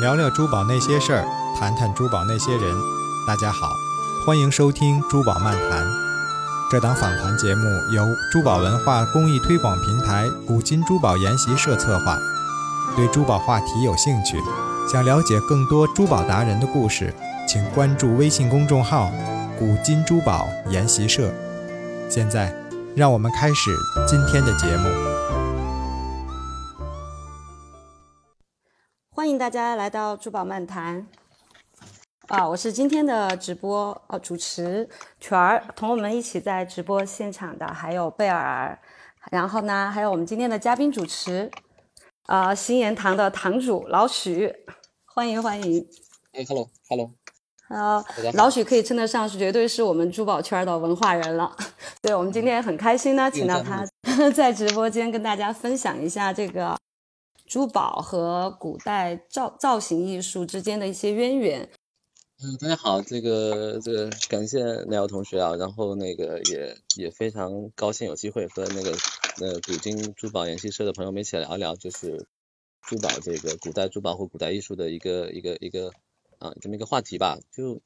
聊聊珠宝那些事儿，谈谈珠宝那些人。大家好，欢迎收听《珠宝漫谈》。这档访谈节目由珠宝文化公益推广平台古今珠宝研习社策划。对珠宝话题有兴趣，想了解更多珠宝达人的故事，请关注微信公众号“古今珠宝研习社”。现在，让我们开始今天的节目。迎大家来到珠宝漫谈啊！我是今天的直播呃主持全儿，同我们一起在直播现场的还有贝尔，然后呢还有我们今天的嘉宾主持啊新言堂的堂主老许，欢迎欢迎！哎，hello hello，呃，老许可以称得上是绝对是我们珠宝圈的文化人了，对我们今天很开心呢，请到他 在直播间跟大家分享一下这个。珠宝和古代造造型艺术之间的一些渊源。嗯，大家好，这个这个感谢奈瑶同学啊，然后那个也也非常高兴有机会和那个呃古今珠宝研习社的朋友们一起聊一聊，就是珠宝这个古代珠宝或古代艺术的一个一个一个啊这么一个话题吧，就。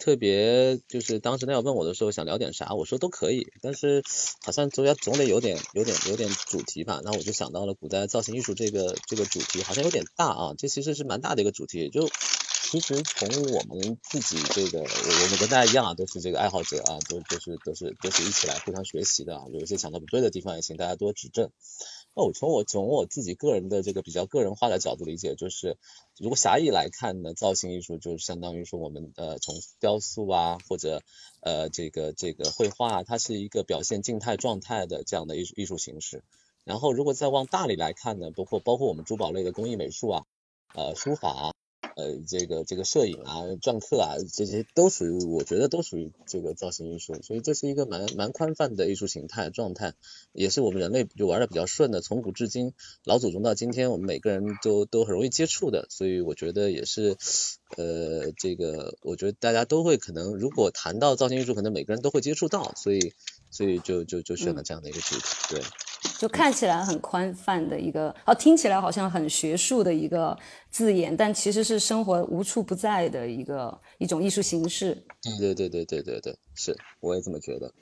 特别就是当时那要问我的时候想聊点啥，我说都可以，但是好像总要总得有点有点有点主题吧，那我就想到了古代造型艺术这个这个主题好像有点大啊，这其实是蛮大的一个主题，就其实从我们自己这个我我们跟大家一样啊，都是这个爱好者啊，都都是都是都是一起来互相学习的啊，有一些想到不对的地方也请大家多指正。哦从我从我自己个人的这个比较个人化的角度理解，就是如果狭义来看呢，造型艺术就是相当于说我们呃从雕塑啊或者呃这个这个绘画，它是一个表现静态状态的这样的艺术艺术形式。然后如果再往大里来看呢，包括包括我们珠宝类的工艺美术啊，呃书法。呃，这个这个摄影啊、篆刻啊，这些都属于，我觉得都属于这个造型艺术，所以这是一个蛮蛮宽泛的艺术形态状态，也是我们人类就玩的比较顺的，从古至今，老祖宗到今天，我们每个人都都很容易接触的，所以我觉得也是，呃，这个我觉得大家都会可能，如果谈到造型艺术，可能每个人都会接触到，所以所以就就就选了这样的一个主题，对。就看起来很宽泛的一个，哦，听起来好像很学术的一个字眼，但其实是生活无处不在的一个一种艺术形式。对对对对对对，是，我也这么觉得。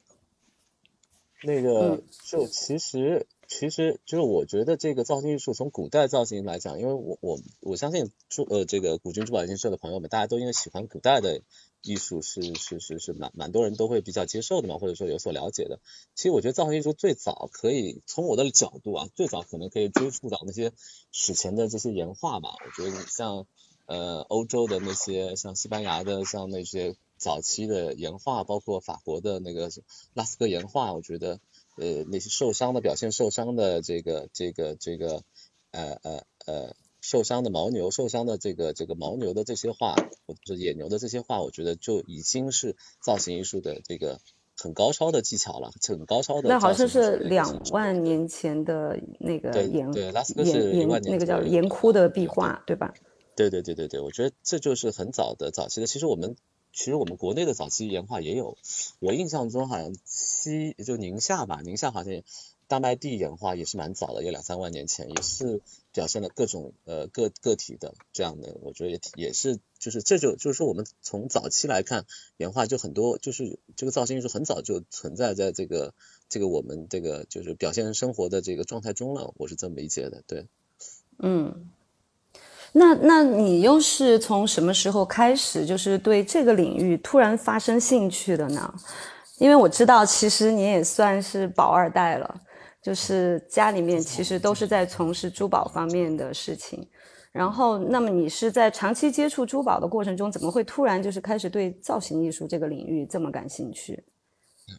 那个就其实其实就是我觉得这个造型艺术从古代造型来讲，因为我我我相信珠呃这个古今珠宝研究社的朋友们，大家都因为喜欢古代的。艺术是是是是蛮蛮多人都会比较接受的嘛，或者说有所了解的。其实我觉得造型艺术最早可以从我的角度啊，最早可能可以追溯到那些史前的这些岩画吧。我觉得像呃欧洲的那些，像西班牙的，像那些早期的岩画，包括法国的那个拉斯哥岩画，我觉得呃那些受伤的表现受伤的这个这个这个呃呃呃。受伤的牦牛，受伤的这个这个牦牛的这些画，或者野牛的这些画，我觉得就已经是造型艺术的这个很高超的技巧了，很高超的。那好像是两万年前的那个岩对拉斯科是岩那个叫岩窟的壁画，对吧？对对对对对，我觉得这就是很早的早期的。其实我们其实我们国内的早期岩画也有，我印象中好像西就宁夏吧，宁夏好像。大麦地岩画也是蛮早的，有两三万年前，也是表现了各种呃个个体的这样的，我觉得也也是就是这就就是说我们从早期来看岩画就很多就是这个造型艺术很早就存在在这个这个我们这个就是表现生活的这个状态中了，我是这么理解的，对。嗯，那那你又是从什么时候开始就是对这个领域突然发生兴趣的呢？因为我知道其实你也算是宝二代了。就是家里面其实都是在从事珠宝方面的事情，然后那么你是在长期接触珠宝的过程中，怎么会突然就是开始对造型艺术这个领域这么感兴趣？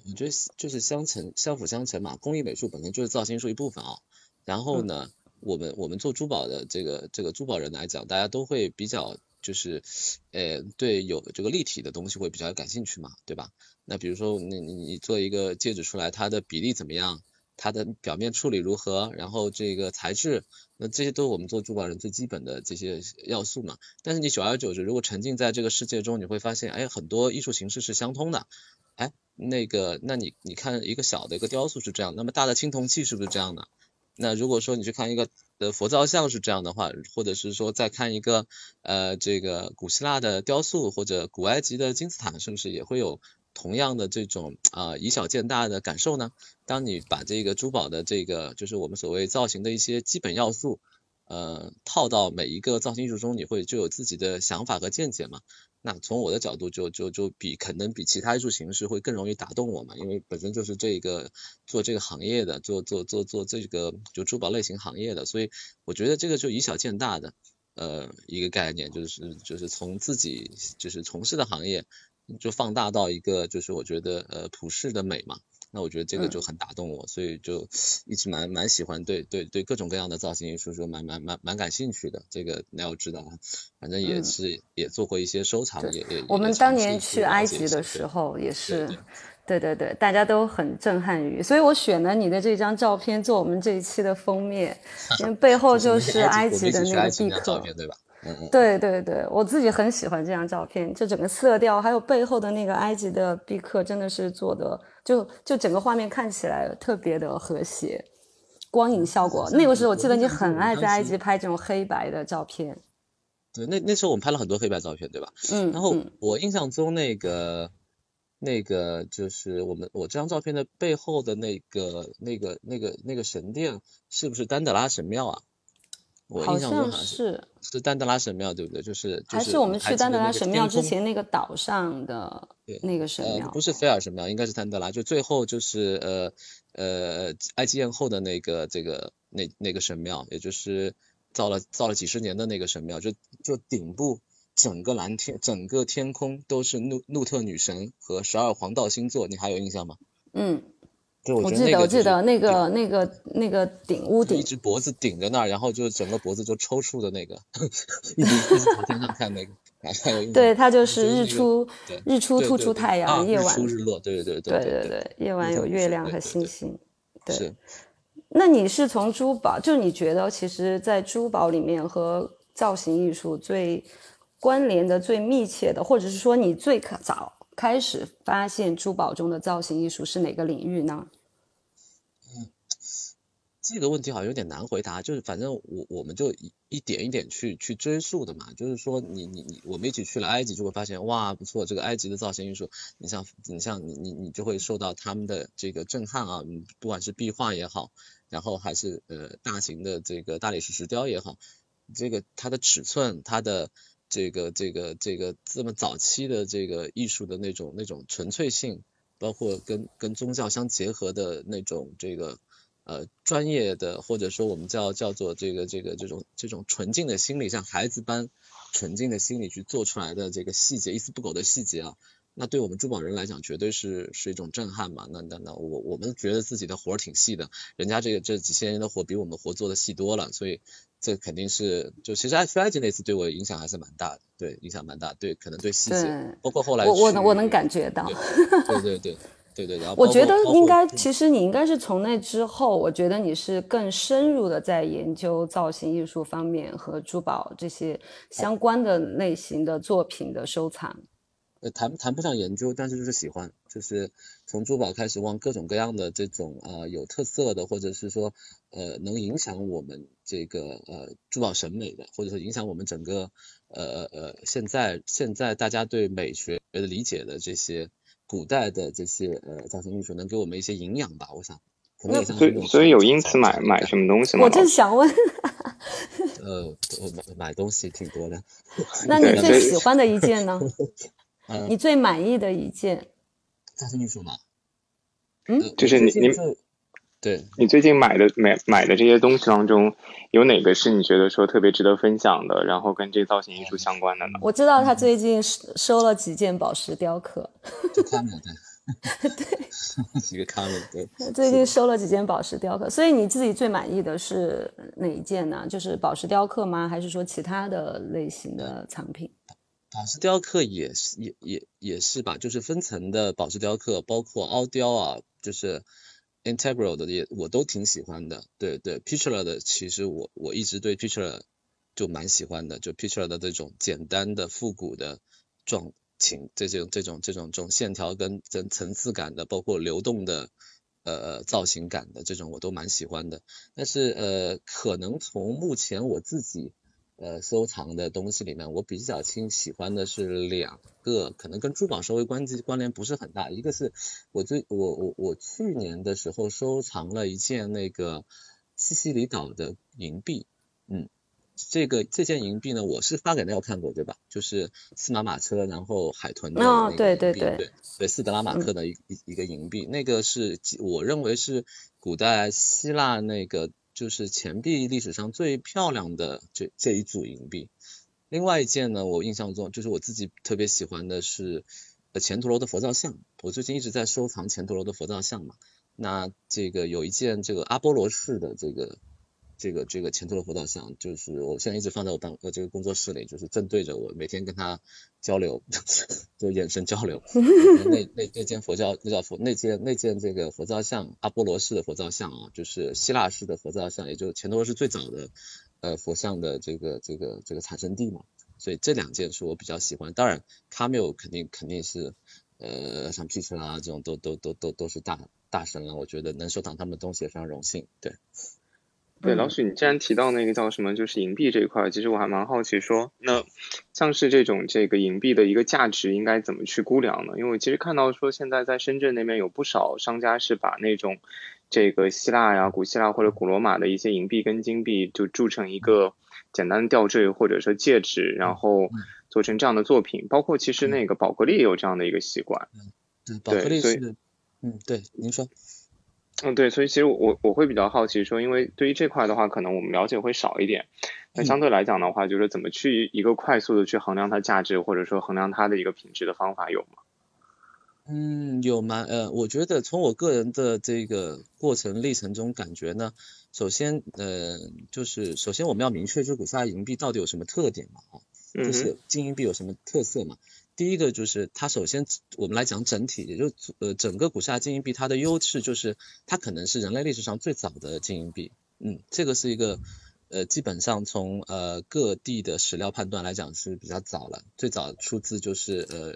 我觉得就是相成相辅相成嘛，工艺美术本身就是造型艺术一部分啊。然后呢，我们我们做珠宝的这个这个珠宝人来讲，大家都会比较就是呃对有这个立体的东西会比较感兴趣嘛，对吧？那比如说你你你做一个戒指出来，它的比例怎么样？它的表面处理如何？然后这个材质，那这些都是我们做珠宝人最基本的这些要素嘛。但是你久而久之，如果沉浸在这个世界中，你会发现，哎，很多艺术形式是相通的。哎，那个，那你你看一个小的一个雕塑是这样，那么大的青铜器是不是这样的？那如果说你去看一个呃佛造像是这样的话，或者是说再看一个呃这个古希腊的雕塑或者古埃及的金字塔，是不是也会有同样的这种啊以小见大的感受呢？当你把这个珠宝的这个就是我们所谓造型的一些基本要素。呃，套到每一个造型艺术中，你会就有自己的想法和见解嘛？那从我的角度，就就就比可能比其他艺术形式会更容易打动我嘛，因为本身就是这个做这个行业的，做做做做这个就珠宝类型行业的，所以我觉得这个就以小见大的呃一个概念，就是就是从自己就是从事的行业就放大到一个就是我觉得呃普世的美嘛。那我觉得这个就很打动我，所以就一直蛮蛮喜欢，对对对，各种各样的造型艺术就蛮蛮蛮蛮感兴趣的。这个你要知道，反正也是也做过一些收藏，也也。我们当年去埃及的时候也是，对对对，大家都很震撼于，所以我选了你的这张照片做我们这一期的封面，因为背后就是埃及的那个壁刻，对吧？对对对，我自己很喜欢这张照片，就整个色调，还有背后的那个埃及的壁刻，真的是做的，就就整个画面看起来特别的和谐，光影效果。那个时候我记得你很爱在埃及拍这种黑白的照片。对，那那时候我们拍了很多黑白照片，对吧？嗯。然后我印象中那个那个就是我们我这张照片的背后的那个那个那个那个神殿，是不是丹德拉神庙啊？我印象中是是丹德拉神庙，对不对？就是还是我们去丹德拉神庙之前那个岛上的那个神庙，不是菲尔神庙，应该是丹德拉。就最后就是呃呃埃及艳后的那个这个那那个神庙，也就是造了造了几十年的那个神庙，就就顶部整个蓝天整个天空都是怒怒特女神和十二黄道星座，你还有印象吗？嗯。我记得，我记得那个那个那个顶屋顶，一只脖子顶在那儿，然后就整个脖子就抽搐的那个，一直一直从天上看那个，对，它就是日出，日出突出太阳，夜晚日出日落，对对对对对对，夜晚有月亮和星星。对。那你是从珠宝，就你觉得，其实，在珠宝里面和造型艺术最关联的、最密切的，或者是说你最早开始发现珠宝中的造型艺术是哪个领域呢？这个问题好像有点难回答，就是反正我我们就一点一点去去追溯的嘛，就是说你你你我们一起去了埃及，就会发现哇不错，这个埃及的造型艺术，你像你像你你你就会受到他们的这个震撼啊，不管是壁画也好，然后还是呃大型的这个大理石石雕也好，这个它的尺寸，它的这个这个这个这么早期的这个艺术的那种那种纯粹性，包括跟跟宗教相结合的那种这个。呃，专业的或者说我们叫叫做这个这个这种这种纯净的心理，像孩子般纯净的心理去做出来的这个细节，一丝不苟的细节啊，那对我们珠宝人来讲，绝对是是一种震撼嘛。那那那我我们觉得自己的活儿挺细的，人家这个这几千年的活比我们活做的细多了，所以这肯定是就其实埃去埃及那次对我影响还是蛮大的，对，影响蛮大，对，可能对细节，包括后来我我我能感觉到，对对对。对对，然后我觉得应该，其实你应该是从那之后，我觉得你是更深入的在研究造型艺术方面和珠宝这些相关的类型的作品的收藏。呃，谈谈不上研究，但是就是喜欢，就是从珠宝开始往各种各样的这种啊有特色的，或者是说呃能影响我们这个呃珠宝审美的，或者说影响我们整个呃呃现在现在大家对美学的理解的这些。古代的这些呃造型艺术能给我们一些营养吧，我想。那所以所以有因此买买什么东西吗？我正想问。呃，我买买东西挺多的。那你最喜欢的一件呢？你最满意的一件？造型艺术吗？嗯，就是你你。对你最近买的买买的这些东西当中，有哪个是你觉得说特别值得分享的，然后跟这造型艺术相关的呢？我知道他最近收收了几件宝石雕刻，就卡门对，对，几个卡门对。最近收了几件宝石雕刻，所以你自己最满意的是哪一件呢？就是宝石雕刻吗？还是说其他的类型的藏品？宝石雕刻也是也也也是吧，就是分层的宝石雕刻，包括凹雕啊，就是。Integral 的也我都挺喜欢的，对对 p i c t u r e 的其实我我一直对 p i c t u r e 就蛮喜欢的，就 p i c t u r e 的这种简单的复古的状情，这种这种这种这种线条跟层层次感的，包括流动的呃造型感的这种我都蛮喜欢的。但是呃，可能从目前我自己呃收藏的东西里面，我比较亲喜欢的是两个，可能跟珠宝稍微关系关联不是很大。一个是我最我我我去年的时候收藏了一件那个西西里岛的银币，嗯。这个这件银币呢，我是发给大家看过，对吧？就是司马马车，然后海豚的那个对对对对对，斯德拉马克的一一一个银币，那个是我认为是古代希腊那个就是钱币历史上最漂亮的这这一组银币。另外一件呢，我印象中就是我自己特别喜欢的是呃钱陀罗的佛造像，我最近一直在收藏钱陀罗的佛造像嘛。那这个有一件这个阿波罗式的这个。这个这个前头的佛造像，就是我现在一直放在我办呃这个工作室里，就是正对着我，每天跟他交流，就眼神交流。那那那间佛教那叫佛那件那件这个佛造像，阿波罗式的佛造像啊，就是希腊式的佛造像，也就是前头是最早的呃佛像的这个这个这个产生地嘛。所以这两件是我比较喜欢。当然，卡缪肯定肯定是呃像皮特啊这种都都都都都是大大神了，我觉得能收藏他们的东西也非常荣幸。对。对，老许，你既然提到那个叫什么，就是银币这一块，其实我还蛮好奇，说那像是这种这个银币的一个价值应该怎么去估量呢？因为我其实看到说现在在深圳那边有不少商家是把那种这个希腊呀、古希腊或者古罗马的一些银币跟金币就铸成一个简单的吊坠或者说戒指，然后做成这样的作品，包括其实那个宝格丽也有这样的一个习惯。嗯，对，宝格丽是，嗯，对，您说。嗯，对，所以其实我我会比较好奇说，因为对于这块的话，可能我们了解会少一点。那相对来讲的话，就是怎么去一个快速的去衡量它价值，或者说衡量它的一个品质的方法有吗？嗯，有吗？呃，我觉得从我个人的这个过程历程中感觉呢，首先呃，就是首先我们要明确，这古希腊银币到底有什么特点嘛？啊，就是金银币有什么特色嘛？第一个就是它首先我们来讲整体，也就呃整个古希腊金银币它的优势就是它可能是人类历史上最早的金银币，嗯，这个是一个呃基本上从呃各地的史料判断来讲是比较早了，最早出自就是呃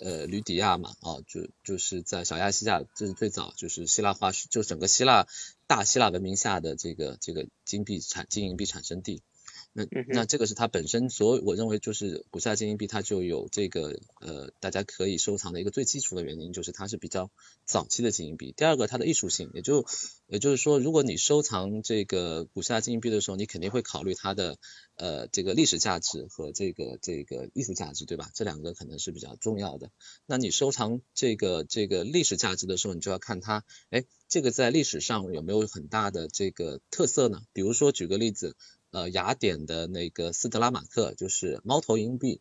呃吕底亚嘛，啊就就是在小亚细亚，这是最早就是希腊化就整个希腊大希腊文明下的这个这个金币产金银币产生地。那那这个是它本身，所我认为就是古希腊金银币，它就有这个呃，大家可以收藏的一个最基础的原因，就是它是比较早期的金银币。第二个，它的艺术性，也就也就是说，如果你收藏这个古希腊金银币的时候，你肯定会考虑它的呃这个历史价值和这个这个艺术价值，对吧？这两个可能是比较重要的。那你收藏这个这个历史价值的时候，你就要看它，哎，这个在历史上有没有很大的这个特色呢？比如说举个例子。呃，雅典的那个斯特拉马克就是猫头鹰币，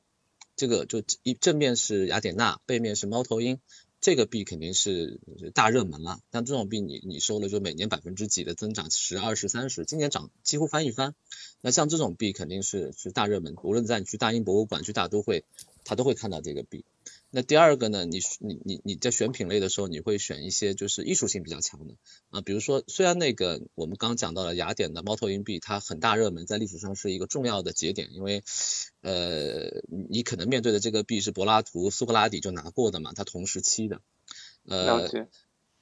这个就一正面是雅典娜，背面是猫头鹰，这个币肯定是大热门了。像这种币，你你收了就每年百分之几的增长，十、二十、三十，今年涨几乎翻一番。那像这种币肯定是是大热门，无论在你去大英博物馆、去大都会，他都会看到这个币。那第二个呢？你你你你在选品类的时候，你会选一些就是艺术性比较强的。啊，比如说虽然那个我们刚讲到了雅典的猫头鹰币，它很大热门，在历史上是一个重要的节点，因为呃你可能面对的这个币是柏拉图、苏格拉底就拿过的嘛，它同时期的，呃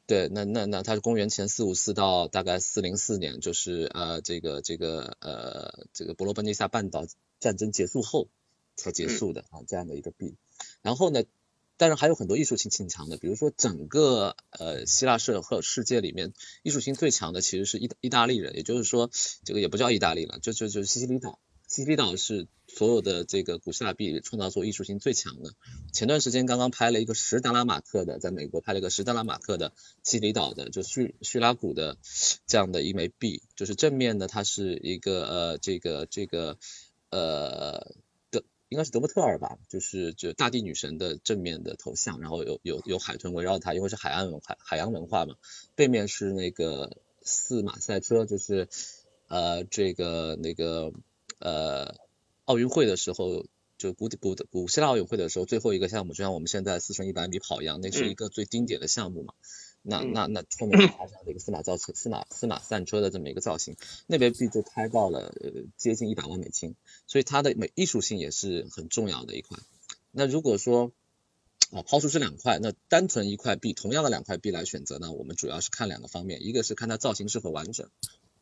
对，那那那它是公元前四五四到大概四零四年，就是呃这个这个呃这个伯罗奔尼撒半岛战争结束后才结束的啊这样的一个币，然后呢。但是还有很多艺术性挺强的，比如说整个呃希腊社和世界里面艺术性最强的其实是意意大利人，也就是说这个也不叫意大利了，就就就是西西里岛，西西里岛是所有的这个古希腊币创造出艺术性最强的。前段时间刚刚拍了一个十达拉马克的，在美国拍了一个十达拉马克的西西里岛的，就叙叙拉古的这样的一枚币，就是正面呢它是一个呃这个这个呃。应该是德莫特尔吧，就是就大地女神的正面的头像，然后有有有海豚围绕它，因为是海岸文化海洋文化嘛。背面是那个四马赛车，就是呃这个那个呃奥运会的时候，就古古古希腊奥运会的时候最后一个项目，就像我们现在四乘一百米跑一样，那是一个最经典的项目嘛。那那那后面加上了一个司马造车、司马司马赛车的这么一个造型，那边币就开到了接近一百万美金，所以它的美艺术性也是很重要的一块。那如果说啊抛出这两块，那单纯一块币，同样的两块币来选择呢，我们主要是看两个方面，一个是看它造型是否完整，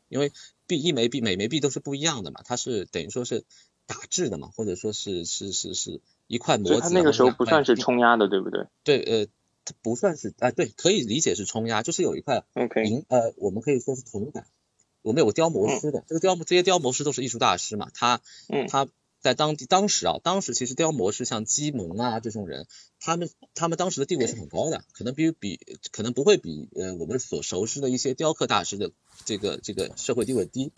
因为币一枚币每枚币都是不一样的嘛，它是等于说是打制的嘛，或者说是是是是一块模子。它那个时候不算是冲压的，对不对？对，呃，它不算是啊，对，可以理解是冲压，就是有一块银，呃，我们可以说是铜板。我们有个雕模师的，这个雕这些雕模师都是艺术大师嘛，他他在当地当时啊，当时其实雕模师像基蒙啊这种人，他们他们当时的地位是很高的，可能比比可能不会比呃我们所熟知的一些雕刻大师的这个这个社会地位低，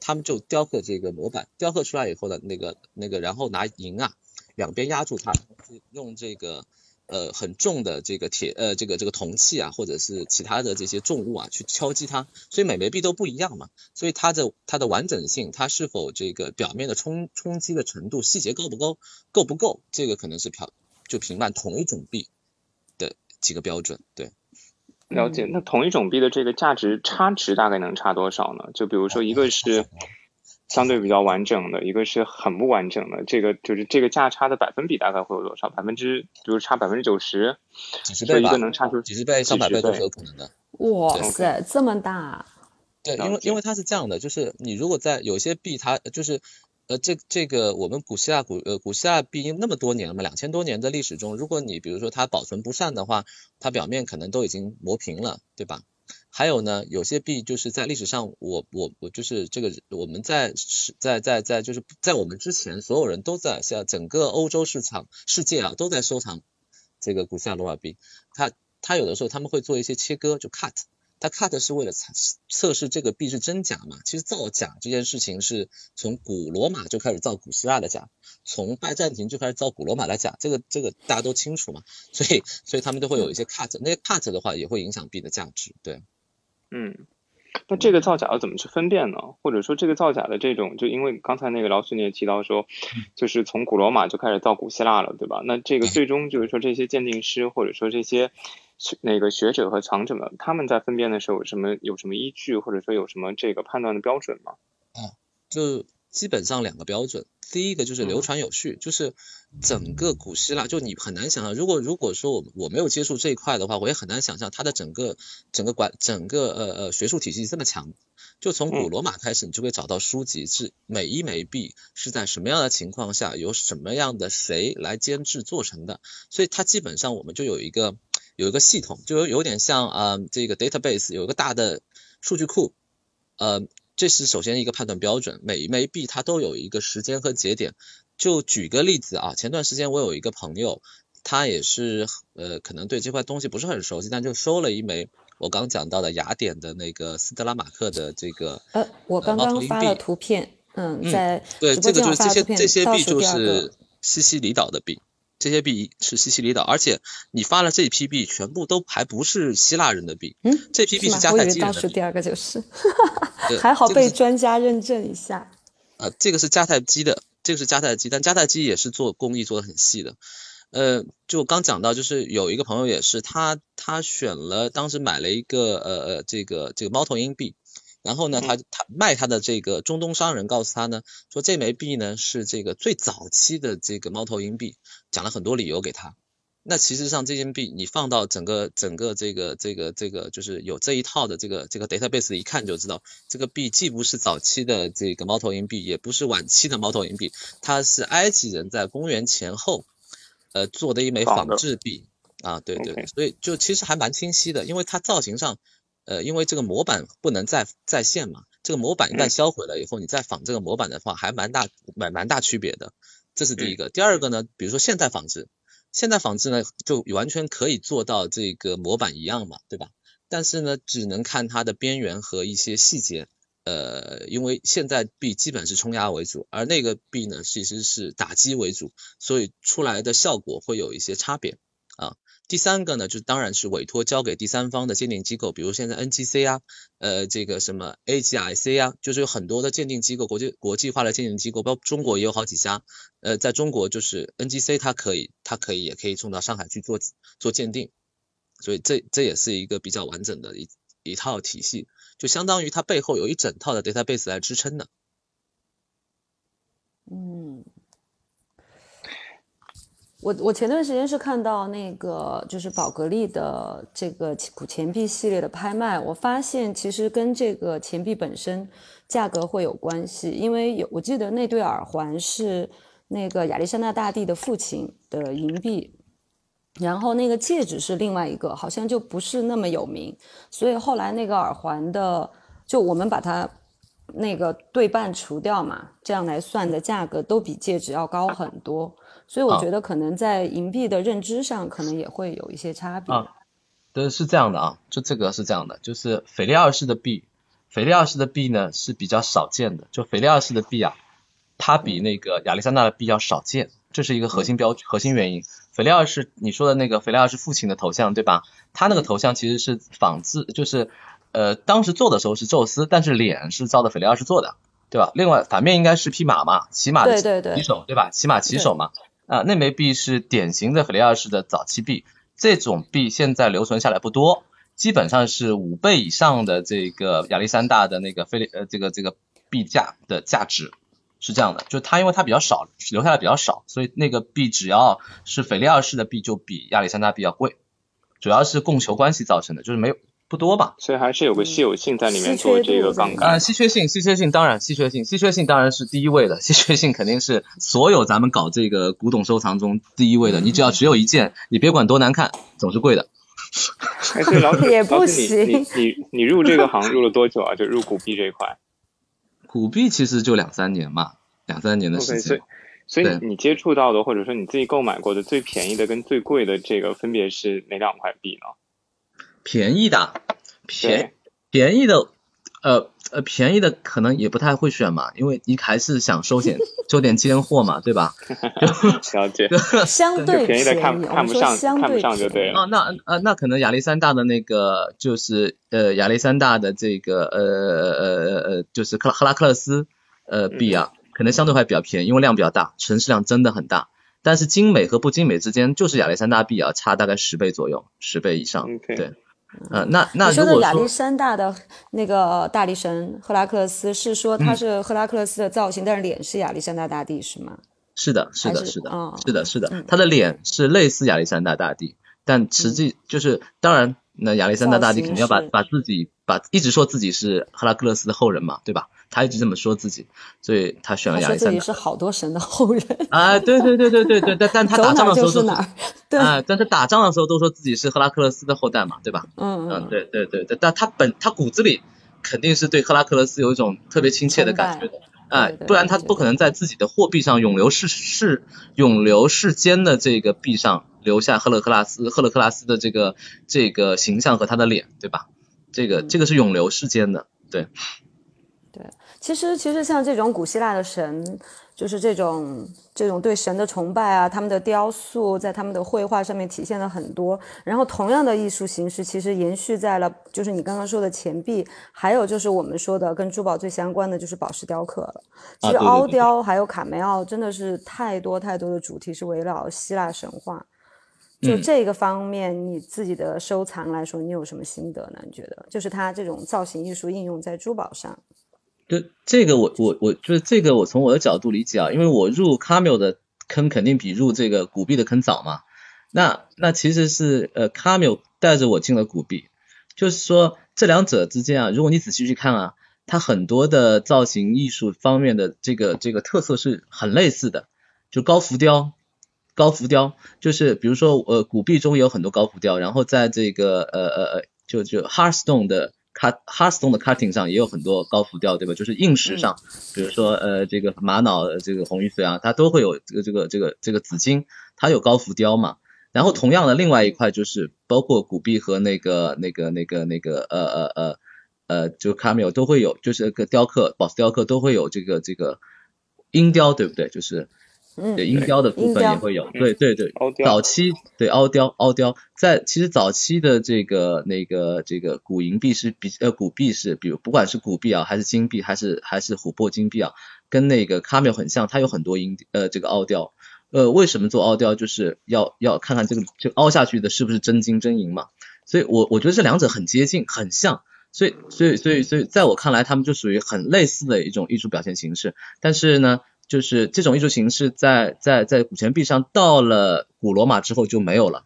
他们就雕刻这个模板，雕刻出来以后呢那个那个，然后拿银啊两边压住它，用这个。呃，很重的这个铁，呃，这个这个铜器啊，或者是其他的这些重物啊，去敲击它，所以每枚币都不一样嘛，所以它的它的完整性，它是否这个表面的冲冲击的程度，细节够不够，够不够，这个可能是评就评判同一种币的几个标准，对。了解，那同一种币的这个价值差值大概能差多少呢？就比如说一个是。相对比较完整的，一个是很不完整的，这个就是这个价差的百分比大概会有多少？百分之，比如差百分之九十，几十倍吧，一个能差出几十倍、上百倍都是有可能的。哇塞，这么大！对，因为因为它是这样的，就是你如果在有些币，它就是呃这这个我们古希腊古呃古希腊币那么多年了嘛，两千多年的历史中，如果你比如说它保存不善的话，它表面可能都已经磨平了，对吧？还有呢，有些币就是在历史上，我我我就是这个我们在是在在在就是在我们之前，所有人都在像整个欧洲市场世界啊都在收藏这个古希腊罗马币。它它有的时候他们会做一些切割，就 cut，它 cut 是为了测测试这个币是真假嘛。其实造假这件事情是从古罗马就开始造古希腊的假，从拜占庭就开始造古罗马的假，这个这个大家都清楚嘛。所以所以他们都会有一些 cut，那些 cut 的话也会影响币的价值，对。嗯，那这个造假要怎么去分辨呢？或者说这个造假的这种，就因为刚才那个老师你也提到说，就是从古罗马就开始造古希腊了，对吧？那这个最终就是说这些鉴定师或者说这些那个学者和藏者们，他们在分辨的时候有什么有什么依据，或者说有什么这个判断的标准吗？啊，就基本上两个标准。第一个就是流传有序，就是整个古希腊，就你很难想象，如果如果说我我没有接触这一块的话，我也很难想象它的整个整个管整个呃呃学术体系这么强。就从古罗马开始，你就会找到书籍，是每一枚币是在什么样的情况下，由什么样的谁来监制做成的，所以它基本上我们就有一个有一个系统，就有有点像啊这个 database 有一个大的数据库，呃。这是首先一个判断标准，每一枚币它都有一个时间和节点。就举个例子啊，前段时间我有一个朋友，他也是呃可能对这块东西不是很熟悉，但就收了一枚我刚讲到的雅典的那个斯特拉马克的这个呃我刚刚发了图片，嗯，在对这个就是这些这些币就是西西里岛的币。这些币是西西里岛，而且你发了这批币，全部都还不是希腊人的币。嗯，这批币是迦太基人的。倒数第二个就是，还好被专家认证一下。啊，这个是迦太基的，这个是迦太基，但迦太基也是做工艺做的很细的。呃，就刚讲到，就是有一个朋友也是，他他选了，当时买了一个呃呃这个这个猫头鹰币。然后呢，他他卖他的这个中东商人告诉他呢，说这枚币呢是这个最早期的这个猫头鹰币，讲了很多理由给他。那其实上这件币你放到整个整个这个这个这个就是有这一套的这个这个 database 一看就知道，这个币既不是早期的这个猫头鹰币，也不是晚期的猫头鹰币，它是埃及人在公元前后呃做的一枚仿制币啊，对对，所以就其实还蛮清晰的，因为它造型上。呃，因为这个模板不能再再现嘛，这个模板一旦销毁了以后，你再仿这个模板的话，还蛮大蛮蛮大区别的。这是第一个。第二个呢，比如说现代仿制，现代仿制呢就完全可以做到这个模板一样嘛，对吧？但是呢，只能看它的边缘和一些细节。呃，因为现在币基本是冲压为主，而那个币呢其实是打击为主，所以出来的效果会有一些差别啊。第三个呢，就当然是委托交给第三方的鉴定机构，比如现在 NGC 啊，呃，这个什么 AGIC 啊，就是有很多的鉴定机构，国际国际化的鉴定机构，包括中国也有好几家。呃，在中国就是 NGC 它可以，它可以也可以送到上海去做做鉴定，所以这这也是一个比较完整的一一套体系，就相当于它背后有一整套的 database 来支撑的。嗯。我我前段时间是看到那个就是宝格丽的这个古钱币系列的拍卖，我发现其实跟这个钱币本身价格会有关系，因为有我记得那对耳环是那个亚历山大大帝的父亲的银币，然后那个戒指是另外一个，好像就不是那么有名，所以后来那个耳环的就我们把它那个对半除掉嘛，这样来算的价格都比戒指要高很多。所以我觉得可能在银币的认知上，可能也会有一些差别。啊，对，是这样的啊，就这个是这样的，就是腓力二世的币，腓力二世的币呢是比较少见的，就腓力二世的币啊，它比那个亚历山大的币要少见，这是一个核心标核心原因。腓力二世你说的那个腓力二世父亲的头像对吧？他那个头像其实是仿制，就是呃当时做的时候是宙斯，但是脸是照的腓力二世做的，对吧？另外反面应该是匹马嘛，骑马的骑手对吧？骑马骑手嘛。啊，那枚币是典型的腓力二世的早期币，这种币现在留存下来不多，基本上是五倍以上的这个亚历山大的那个菲利呃这个这个币价的价值是这样的，就它因为它比较少，留下来比较少，所以那个币只要是腓力二世的币就比亚历山大币要贵，主要是供求关系造成的，就是没有。不多吧，所以还是有个稀有性在里面做这个杠杆啊。稀缺性，稀缺性当然稀缺性，稀缺性当然是第一位的。稀缺性肯定是所有咱们搞这个古董收藏中第一位的。你只要只有一件，你别管多难看，总是贵的。还是老 也不行。你你你入这个行入了多久啊？就入古币这一块？古币其实就两三年嘛，两三年的时间。所以所以你接触到的，或者说你自己购买过的最便宜的跟最贵的这个分别是哪两块币呢？便宜的，便便宜的，呃呃，便宜的可能也不太会选嘛，因为你还是想收点 收点尖货嘛，对吧？了解。相对便宜的看看不上，看不上就对了。哦，那呃那可能亚历山大的那个就是呃亚历山大的这个呃呃呃就是克拉赫拉克勒斯呃币啊，可能相对还比较便宜，因为量比较大，存世量真的很大。但是精美和不精美之间，就是亚历山大币啊，差大概十倍左右，十倍以上，对。嗯，那那你说的亚历山大的那个大力神赫拉克勒斯是说他是赫拉克勒斯的造型，但是脸是亚历山大大帝是吗？是的，是的，是的，是的，是的，他的脸是类似亚历山大大帝，但实际就是当然，那亚历山大大帝肯定要把把自己把一直说自己是赫拉克勒斯的后人嘛，对吧？他一直这么说自己，所以他选了亚历山大。自己是好多神的后人。啊，对对对对对对，但但他打仗的时候都是对，啊，但是打仗的时候都说自己是赫拉克勒斯的后代嘛，对吧？嗯嗯，对对对对，但他本他骨子里肯定是对赫拉克勒斯有一种特别亲切的感觉的，哎，不然他不可能在自己的货币上永留世世永留世间的这个币上留下赫勒克拉斯赫勒克拉斯的这个这个形象和他的脸，对吧？这个这个是永留世间的，对。对，其实其实像这种古希腊的神，就是这种这种对神的崇拜啊，他们的雕塑在他们的绘画上面体现了很多。然后同样的艺术形式，其实延续在了就是你刚刚说的钱币，还有就是我们说的跟珠宝最相关的就是宝石雕刻了。其实凹雕还有卡梅奥真的是太多太多的主题是围绕希腊神话。就这个方面，你自己的收藏来说，你有什么心得呢？你觉得就是它这种造型艺术应用在珠宝上？就这个，我我我就是这个，我从我的角度理解啊，因为我入 Camel 的坑肯定比入这个古币的坑早嘛。那那其实是呃 Camel 带着我进了古币，就是说这两者之间啊，如果你仔细去看啊，它很多的造型艺术方面的这个这个特色是很类似的，就高浮雕，高浮雕就是比如说呃古币中也有很多高浮雕，然后在这个呃呃呃就就 Hearthstone 的。cut Hearthstone 的 cutting 上也有很多高浮雕，对吧？就是硬石上，比如说呃这个玛瑙、这个红玉髓啊，它都会有这个这个这个这个紫金，它有高浮雕嘛。然后同样的另外一块就是包括古币和那个那个那个那个呃呃呃呃就 cameo 都会有，就是个雕刻宝石雕刻都会有这个这个鹰雕，对不对？就是。对，鹰雕的部分也会有，对对对，早期对凹雕凹雕，在其实早期的这个那个这个古银币是比呃古币是，比如不管是古币啊，还是金币，还是还是琥珀金币啊，跟那个卡缪很像，它有很多音呃这个凹雕，呃为什么做凹雕，就是要要看看这个就凹下去的是不是真金真银嘛，所以我我觉得这两者很接近很像，所以所以所以所以在我看来，他们就属于很类似的一种艺术表现形式，但是呢。就是这种艺术形式在在在古钱币上到了古罗马之后就没有了，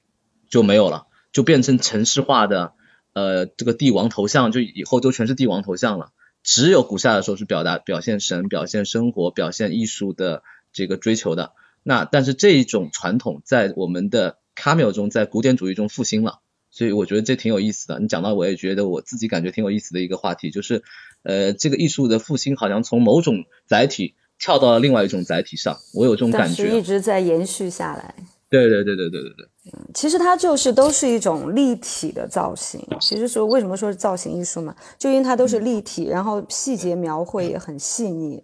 就没有了，就变成城市化的呃这个帝王头像，就以后都全是帝王头像了。只有古希腊的时候是表达表现神、表现生活、表现艺术的这个追求的。那但是这一种传统在我们的 Camille 中，在古典主义中复兴了，所以我觉得这挺有意思的。你讲到我也觉得我自己感觉挺有意思的一个话题，就是呃这个艺术的复兴好像从某种载体跳到了另外一种载体上，我有这种感觉。一直在延续下来。对对对对对对对。其实它就是都是一种立体的造型。其实说为什么说是造型艺术嘛，就因为它都是立体，然后细节描绘也很细腻。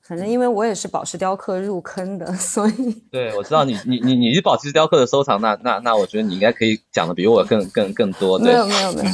反正因为我也是宝石雕刻入坑的，所以对我知道你你你你是宝石雕刻的收藏，那那那我觉得你应该可以讲的比我更更更多。没有没有没有。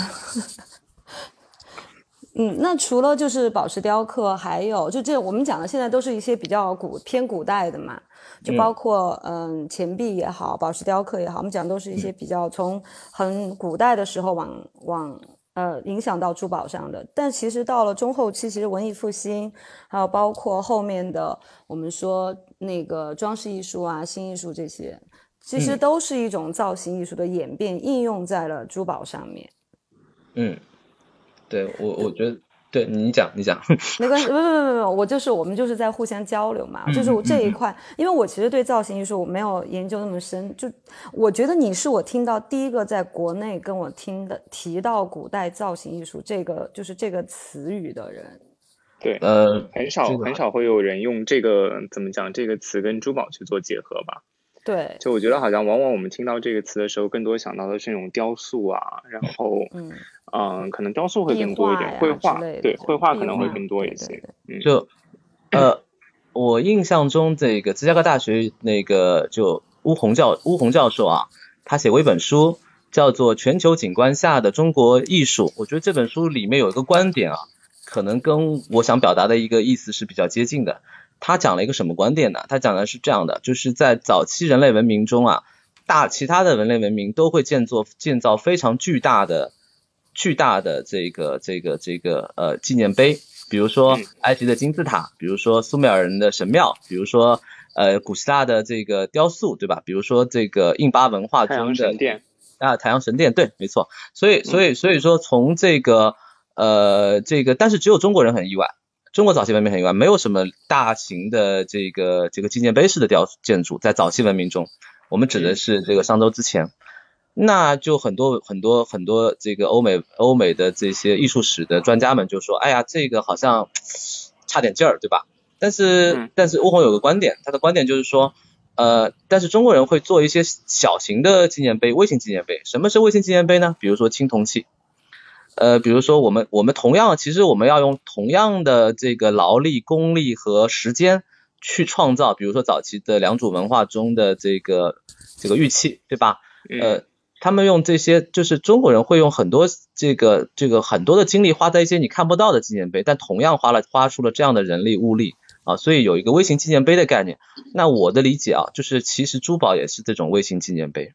嗯，那除了就是宝石雕刻，还有就这我们讲的现在都是一些比较古偏古代的嘛，就包括嗯钱币也好，宝石雕刻也好，我们讲都是一些比较从很古代的时候往往。呃，影响到珠宝上的，但其实到了中后期，其实文艺复兴，还有包括后面的我们说那个装饰艺术啊、新艺术这些，其实都是一种造型艺术的演变，应用在了珠宝上面。嗯，对我我觉得。对你讲，你讲，没关系，不不不不不，我就是我们就是在互相交流嘛，就是我这一块，因为我其实对造型艺术我没有研究那么深，就我觉得你是我听到第一个在国内跟我听的提到古代造型艺术这个就是这个词语的人，对，呃，很少很少会有人用这个怎么讲这个词跟珠宝去做结合吧。对，就我觉得好像往往我们听到这个词的时候，更多想到的是那种雕塑啊，然后嗯嗯，可能雕塑会更多一点，绘画对绘画可能会更多一些。就呃，我印象中这个芝加哥大学那个就乌洪教乌洪教授啊，他写过一本书叫做《全球景观下的中国艺术》，我觉得这本书里面有一个观点啊，可能跟我想表达的一个意思是比较接近的。他讲了一个什么观点呢？他讲的是这样的，就是在早期人类文明中啊，大其他的人类文明都会建造建造非常巨大的巨大的这个这个这个呃纪念碑，比如说埃及的金字塔，比如说苏美尔人的神庙，比如说呃古希腊的这个雕塑，对吧？比如说这个印巴文化中的神殿啊，太阳神殿，对，没错。所以所以所以说从这个呃这个，但是只有中国人很意外。中国早期文明很意外，没有什么大型的这个这个纪念碑式的雕建筑，在早期文明中，我们指的是这个商周之前，那就很多很多很多这个欧美欧美的这些艺术史的专家们就说，哎呀，这个好像差点劲儿，对吧？但是但是欧红有个观点，他的观点就是说，呃，但是中国人会做一些小型的纪念碑，微型纪念碑。什么是微型纪念碑呢？比如说青铜器。呃，比如说我们我们同样，其实我们要用同样的这个劳力、功力和时间去创造，比如说早期的良渚文化中的这个这个玉器，对吧？呃，他们用这些，就是中国人会用很多这个这个很多的精力花在一些你看不到的纪念碑，但同样花了花出了这样的人力物力啊，所以有一个微型纪念碑的概念。那我的理解啊，就是其实珠宝也是这种微型纪念碑。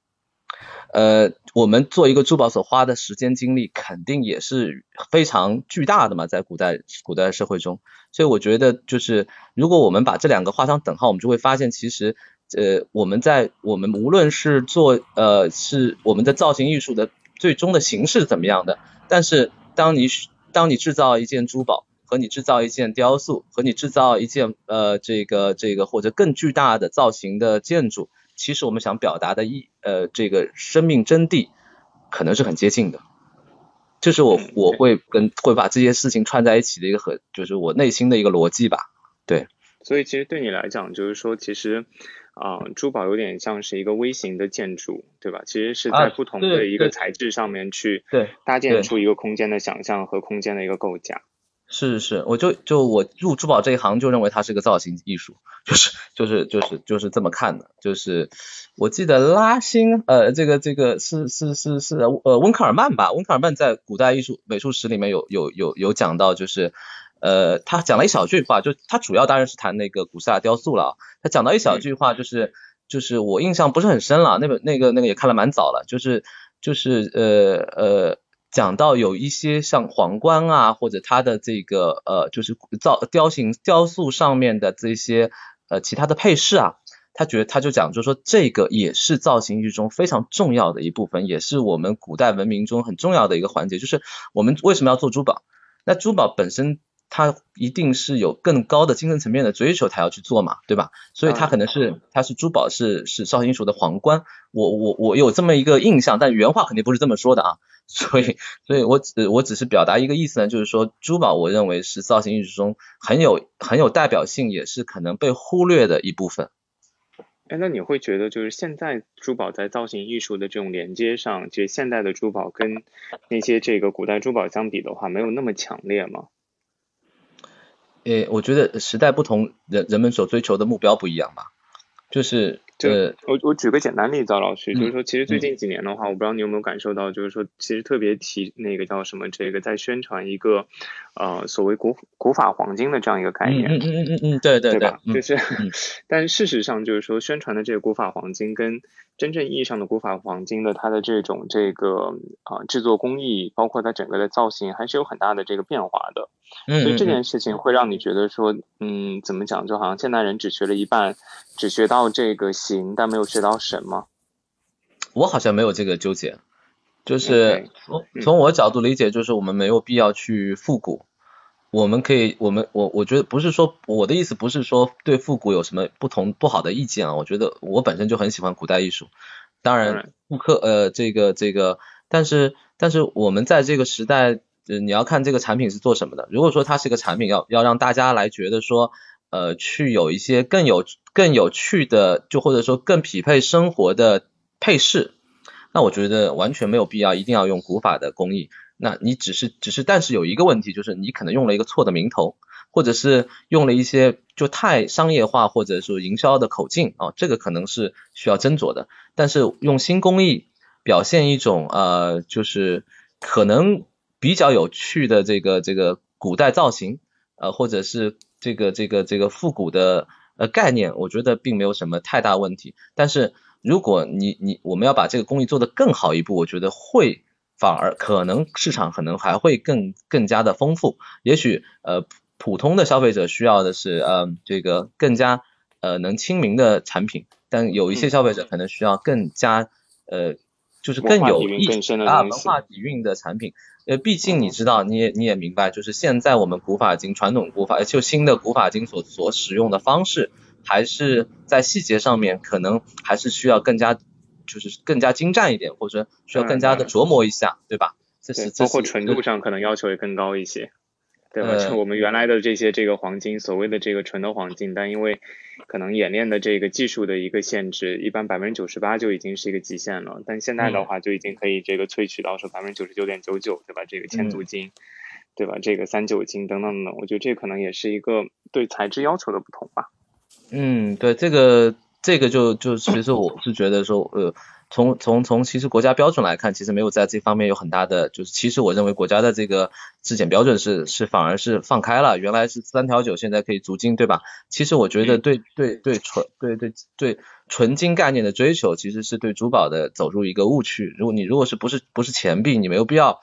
呃，我们做一个珠宝所花的时间精力肯定也是非常巨大的嘛，在古代古代社会中，所以我觉得就是如果我们把这两个画上等号，我们就会发现其实呃我们在我们无论是做呃是我们的造型艺术的最终的形式怎么样的，但是当你当你制造一件珠宝和你制造一件雕塑和你制造一件呃这个这个或者更巨大的造型的建筑。其实我们想表达的意，呃，这个生命真谛可能是很接近的，就是我我会跟会把这些事情串在一起的一个很，就是我内心的一个逻辑吧，对。所以其实对你来讲，就是说，其实啊，珠宝有点像是一个微型的建筑，对吧？其实是在不同的一个材质上面去搭建出一个空间的想象和空间的一个构架。是是是，我就就我入珠宝这一行就认为它是个造型艺术，就是就是就是就是这么看的。就是我记得拉辛呃这个这个是是是是呃温克尔曼吧，温克尔曼在古代艺术美术史里面有有有有讲到，就是呃他讲了一小句话，就他主要当然是谈那个古希腊雕塑了。他讲到一小句话，就是就是我印象不是很深了，那本那个那个也看了蛮早了，就是就是呃呃。讲到有一些像皇冠啊，或者它的这个呃，就是造雕形雕塑上面的这些呃其他的配饰啊，他觉得他就讲，就说这个也是造型艺术中非常重要的一部分，也是我们古代文明中很重要的一个环节。就是我们为什么要做珠宝？那珠宝本身它一定是有更高的精神层面的追求，才要去做嘛，对吧？所以它可能是它是珠宝是是造型艺术的皇冠。我我我有这么一个印象，但原话肯定不是这么说的啊。所以所以我只我只是表达一个意思呢，就是说珠宝我认为是造型艺术中很有很有代表性，也是可能被忽略的一部分。哎，那你会觉得就是现在珠宝在造型艺术的这种连接上，其实现代的珠宝跟那些这个古代珠宝相比的话，没有那么强烈吗？诶，我觉得时代不同，人人们所追求的目标不一样吧，就是。就我我举个简单例子啊，老师，就是说，其实最近几年的话，我不知道你有没有感受到，就是说，其实特别提那个叫什么，这个在宣传一个呃所谓古古法黄金的这样一个概念，嗯嗯嗯嗯嗯，对对对吧？就是，但事实上就是说，宣传的这个古法黄金跟真正意义上的古法黄金的它的这种这个啊制作工艺，包括它整个的造型，还是有很大的这个变化的。嗯，所以这件事情会让你觉得说，嗯，怎么讲，就好像现代人只学了一半，只学到这个形，但没有学到神吗？我好像没有这个纠结，就是从从我角度理解，就是我们没有必要去复古，我们可以，我们我我觉得不是说我的意思不是说对复古有什么不同不好的意见啊，我觉得我本身就很喜欢古代艺术，当然复刻呃这个这个，但是但是我们在这个时代。呃你要看这个产品是做什么的。如果说它是一个产品，要要让大家来觉得说，呃，去有一些更有更有趣的，就或者说更匹配生活的配饰，那我觉得完全没有必要一定要用古法的工艺。那你只是只是，但是有一个问题，就是你可能用了一个错的名头，或者是用了一些就太商业化或者说营销的口径啊，这个可能是需要斟酌的。但是用新工艺表现一种呃，就是可能。比较有趣的这个这个古代造型，呃，或者是这个这个这个复古的呃概念，我觉得并没有什么太大问题。但是如果你你我们要把这个工艺做得更好一步，我觉得会反而可能市场可能还会更更加的丰富。也许呃普通的消费者需要的是呃这个更加呃能亲民的产品，但有一些消费者可能需要更加呃就是更有意啊文化底蕴的产品。呃，毕竟你知道，你也你也明白，就是现在我们古法金传统古法，就新的古法金所所使用的方式，还是在细节上面可能还是需要更加，就是更加精湛一点，或者需要更加的琢磨一下，对吧？这是包括纯度上可能要求也更高一些。对吧？就我们原来的这些这个黄金，所谓的这个纯的黄金，但因为可能演练的这个技术的一个限制，一般百分之九十八就已经是一个极限了。但现在的话，就已经可以这个萃取到说百分之九十九点九九，对吧？这个千足金，对吧？这个三九金等等等，我觉得这可能也是一个对材质要求的不同吧。嗯，对，这个这个就就其实我是觉得说，呃。从从从其实国家标准来看，其实没有在这方面有很大的，就是其实我认为国家的这个质检标准是是反而是放开了，原来是三条九，现在可以足金，对吧？其实我觉得对对对纯对对对纯金概念的追求，其实是对珠宝的走入一个误区。如果你如果是不是不是钱币，你没有必要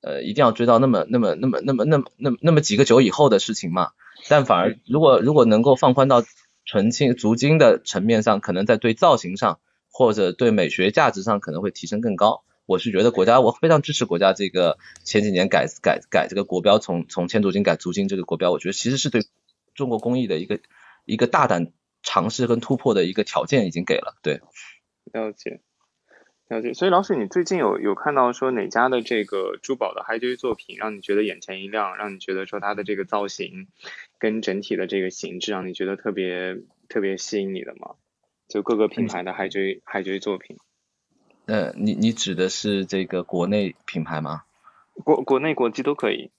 呃一定要追到那么那么那么那么那么那么那么几个九以后的事情嘛。但反而如果如果能够放宽到纯金足金的层面上，可能在对造型上。或者对美学价值上可能会提升更高，我是觉得国家我非常支持国家这个前几年改改改这个国标，从从千足金改足金这个国标，我觉得其实是对中国工艺的一个一个大胆尝试跟突破的一个条件已经给了。对，了解了解。所以老师，你最近有有看到说哪家的这个珠宝的海龟作品让你觉得眼前一亮，让你觉得说它的这个造型跟整体的这个形制让你觉得特别特别吸引你的吗？就各个品牌的海龟海龟作品，呃，你你指的是这个国内品牌吗？国国内国际都可以。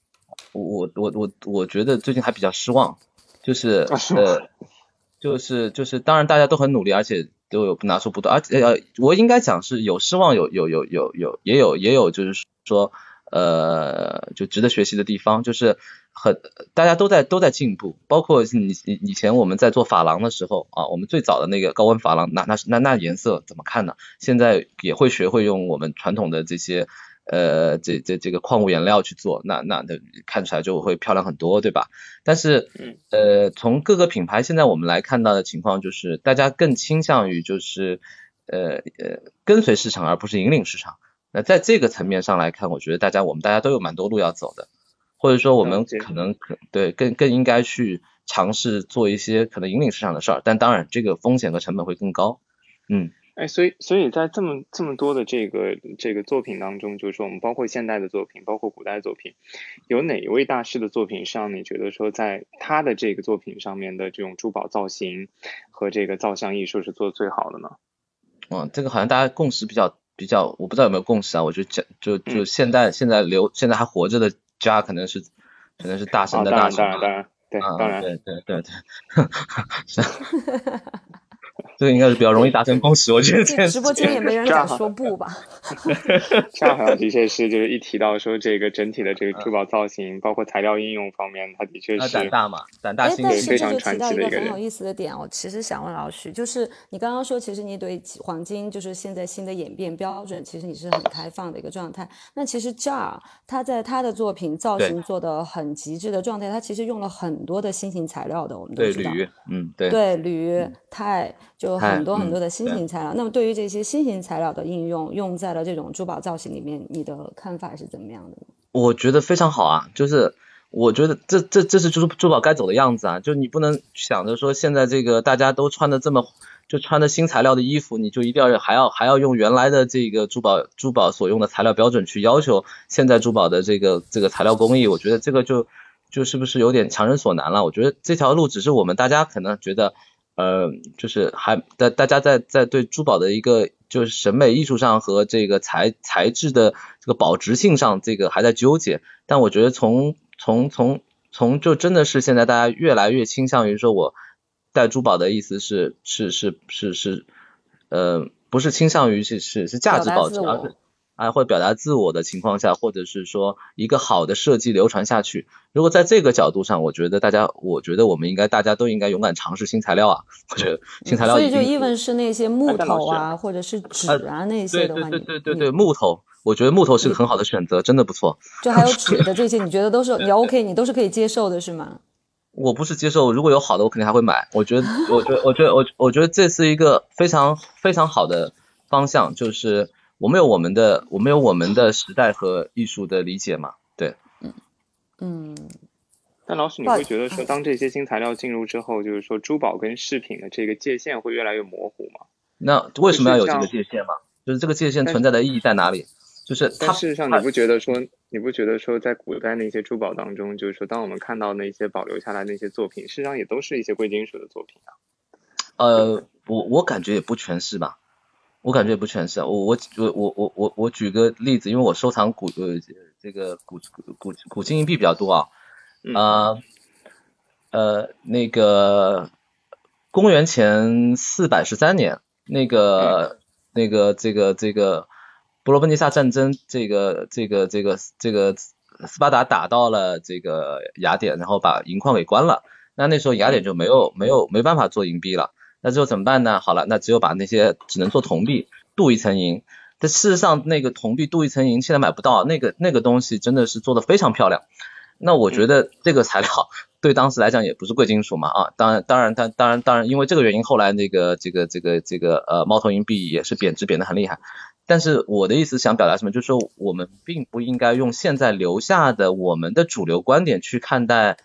我我我我觉得最近还比较失望，就是呃，就是就是，当然大家都很努力，而且都有拿出不多，而且呃，我应该讲是有失望，有有有有有也有也有就是说。呃，就值得学习的地方，就是很大家都在都在进步，包括你以以前我们在做珐琅的时候啊，我们最早的那个高温珐琅，那那那那颜色怎么看呢？现在也会学会用我们传统的这些呃这这这个矿物颜料去做，那那那看起来就会漂亮很多，对吧？但是呃从各个品牌现在我们来看到的情况就是大家更倾向于就是呃呃跟随市场而不是引领市场。那在这个层面上来看，我觉得大家我们大家都有蛮多路要走的，或者说我们可能可对更更应该去尝试做一些可能引领市场的事儿，但当然这个风险和成本会更高，嗯。哎，所以，所以在这么这么多的这个这个作品当中，就是说，我们包括现代的作品，包括古代作品，有哪一位大师的作品上，你觉得说，在他的这个作品上面的这种珠宝造型和这个造像艺术是做的最好的呢？嗯，这个好像大家共识比较比较，我不知道有没有共识啊？我就讲就就现在现在留现在还活着的家，可能是可能是大神的大神，当然当然对，当然对对对对。这个应该是比较容易达成共识，我觉得这。直播间也没人敢说不吧？这样好像的确是，就是一提到说这个整体的这个珠宝造型，包括材料应用方面，它的确是胆大嘛，胆大心非常传奇的一个很有意思的点，我其实想问老许，就是你刚刚说，其实你对黄金就是现在新的演变标准，其实你是很开放的一个状态。那其实这儿他在他的作品造型做的很极致的状态，他其实用了很多的新型材料的，我们都知道。对铝，嗯，对。对铝、钛。就很多很多的新型材料，那么对于这些新型材料的应用，用在了这种珠宝造型里面，你的看法是怎么样的呢？我觉得非常好啊，就是我觉得这这这是珠珠宝该走的样子啊，就你不能想着说现在这个大家都穿的这么，就穿的新材料的衣服，你就一定要还要还要用原来的这个珠宝珠宝所用的材料标准去要求现在珠宝的这个这个材料工艺，我觉得这个就就是不是有点强人所难了？我觉得这条路只是我们大家可能觉得。呃，就是还大大家在在对珠宝的一个就是审美艺术上和这个材材质的这个保值性上，这个还在纠结。但我觉得从从从从就真的是现在大家越来越倾向于说，我戴珠宝的意思是是是是是，呃，不是倾向于是是是价值保值，而是。啊，会表达自我的情况下，或者是说一个好的设计流传下去。如果在这个角度上，我觉得大家，我觉得我们应该大家都应该勇敢尝试新材料啊。我觉得新材料。所以就 even 是那些木头啊，或者是纸啊那些的话，对对对对对木头，我觉得木头是个很好的选择，真的不错。就还有 纸的这些，你觉得都是 你 OK，你都是可以接受的，是吗？我不是接受，如果有好的，我肯定还会买。我觉得，我觉得，我觉得，我我觉得这是一个非常非常好的方向，就是。我们有我们的，我们有我们的时代和艺术的理解嘛？对，嗯嗯。但老许，你会觉得说，当这些新材料进入之后，就是说珠宝跟饰品的这个界限会越来越模糊吗？那为什么要有这个界限嘛？就是这个界限存在的意义在哪里？就是它事实上，你不觉得说，你不觉得说，在古代那些珠宝当中，就是说，当我们看到那些保留下来那些作品，事实上也都是一些贵金属的作品啊。呃，我我感觉也不全是吧。我感觉也不全是，我我我我我我我举个例子，因为我收藏古呃这个古古古金银币比较多啊，啊呃那个公元前四百十三年，那个那个这个这个伯罗奔尼撒战争，这个这个这个这个斯巴达打到了这个雅典，然后把银矿给关了，那那时候雅典就没有没有没办法做银币了。那之后怎么办呢？好了，那只有把那些只能做铜币镀一层银。但事实上，那个铜币镀一层银现在买不到，那个那个东西真的是做的非常漂亮。那我觉得这个材料对当时来讲也不是贵金属嘛啊，当然当然当当然当然，因为这个原因，后来那个这个这个这个呃猫头鹰币也是贬值贬得很厉害。但是我的意思想表达什么，就是说我们并不应该用现在留下的我们的主流观点去看待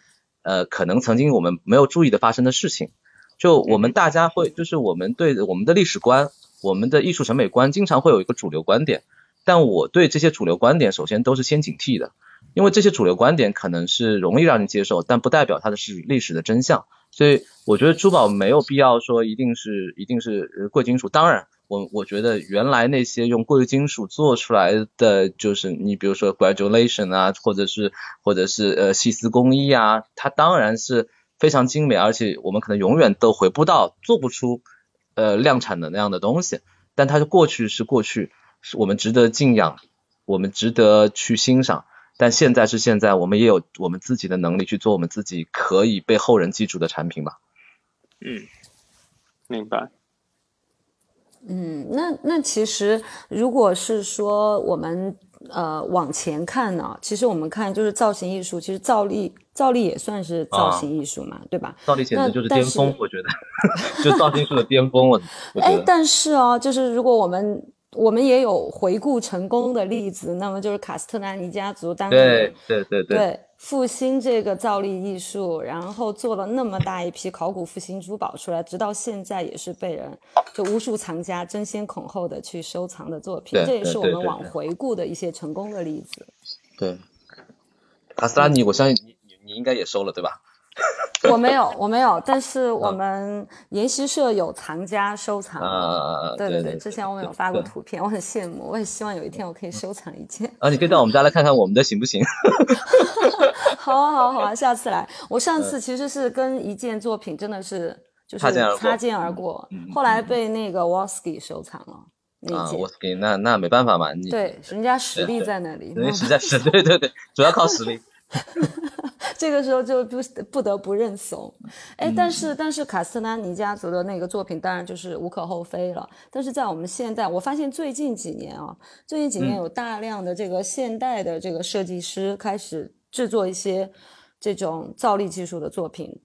呃可能曾经我们没有注意的发生的事情。就我们大家会，就是我们对我们的历史观、我们的艺术审美观，经常会有一个主流观点。但我对这些主流观点，首先都是先警惕的，因为这些主流观点可能是容易让人接受，但不代表它的是历史的真相。所以我觉得珠宝没有必要说一定是一定是贵金属。当然，我我觉得原来那些用贵金属做出来的，就是你比如说 graduation 啊，或者是或者是呃细丝工艺啊，它当然是。非常精美，而且我们可能永远都回不到做不出呃量产的那样的东西。但它的过去是过去，是我们值得敬仰，我们值得去欣赏。但现在是现在，我们也有我们自己的能力去做我们自己可以被后人记住的产品吧。嗯，明白。嗯，那那其实如果是说我们。呃往前看呢，其实我们看就是造型艺术，其实造丽造丽也算是造型艺术嘛，对吧？造丽简直就是巅峰，我觉得，就造型艺术的巅峰，我我哎，但是哦，就是如果我们我们也有回顾成功的例子，那么就是卡斯特兰尼家族当对年对对对，对复兴这个造粒艺术，然后做了那么大一批考古复兴珠宝出来，直到现在也是被人就无数藏家争先恐后的去收藏的作品，这也是我们往回顾的一些成功的例子。对，卡斯拉尼，我相信你你你应该也收了对吧？我没有，我没有，但是我们研习社有藏家收藏。啊，对对对，之前我们有发过图片，我很羡慕，我也希望有一天我可以收藏一件。啊，你可以到我们家来看看我们的行不行？好啊，好啊，好啊，下次来。我上次其实是跟一件作品真的是就是擦肩而过后来被那个 Wolski 收藏了那啊，件。我给那那没办法嘛，你对，人家实力 在那里，人家实在是对对对，主要靠实力。这个时候就不不得不认怂。哎，嗯但是但是卡斯特兰尼家族的那个作品当然就是无可厚非了。但是在我们现代，我发现最近几年啊，最近几年嗯有大量的这个现代的这个设计师开始制作一些这种造粒技术的作品。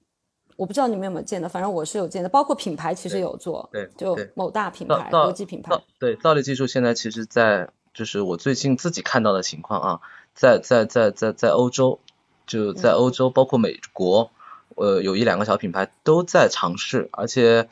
我不知道你们有没有见到，反正我是有见的，包括品牌其实有做，对就某大品牌、国际品牌，对造粒技术现在其实在就是我最近自己看到的情况啊，在在在在在欧洲，就在欧洲包括美国，呃有一两个小品牌都在尝试，而且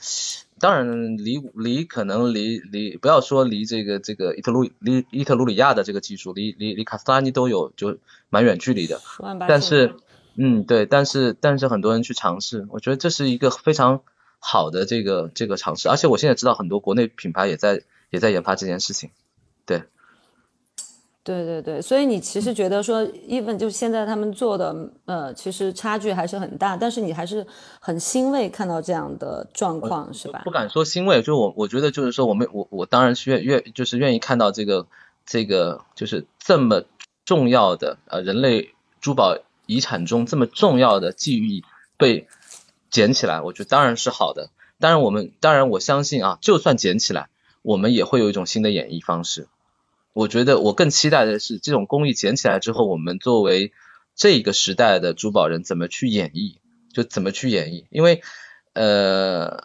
当然离离可能离离不要说离这个这个伊特鲁离伊特鲁里亚的这个技术离离离卡斯特拉尼都有就蛮远距离的，但是，嗯，对，但是但是很多人去尝试，我觉得这是一个非常好的这个这个尝试，而且我现在知道很多国内品牌也在也在研发这件事情。对，对对对，所以你其实觉得说，even 就现在他们做的，呃，其实差距还是很大，但是你还是很欣慰看到这样的状况，是吧不？敢说欣慰，就我我觉得就是说我们我我当然是愿愿就是愿意看到这个这个就是这么重要的呃人类珠宝遗产中这么重要的记忆被捡起来，我觉得当然是好的。当然我们当然我相信啊，就算捡起来，我们也会有一种新的演绎方式。我觉得我更期待的是这种工艺捡起来之后，我们作为这个时代的珠宝人怎么去演绎，就怎么去演绎，因为呃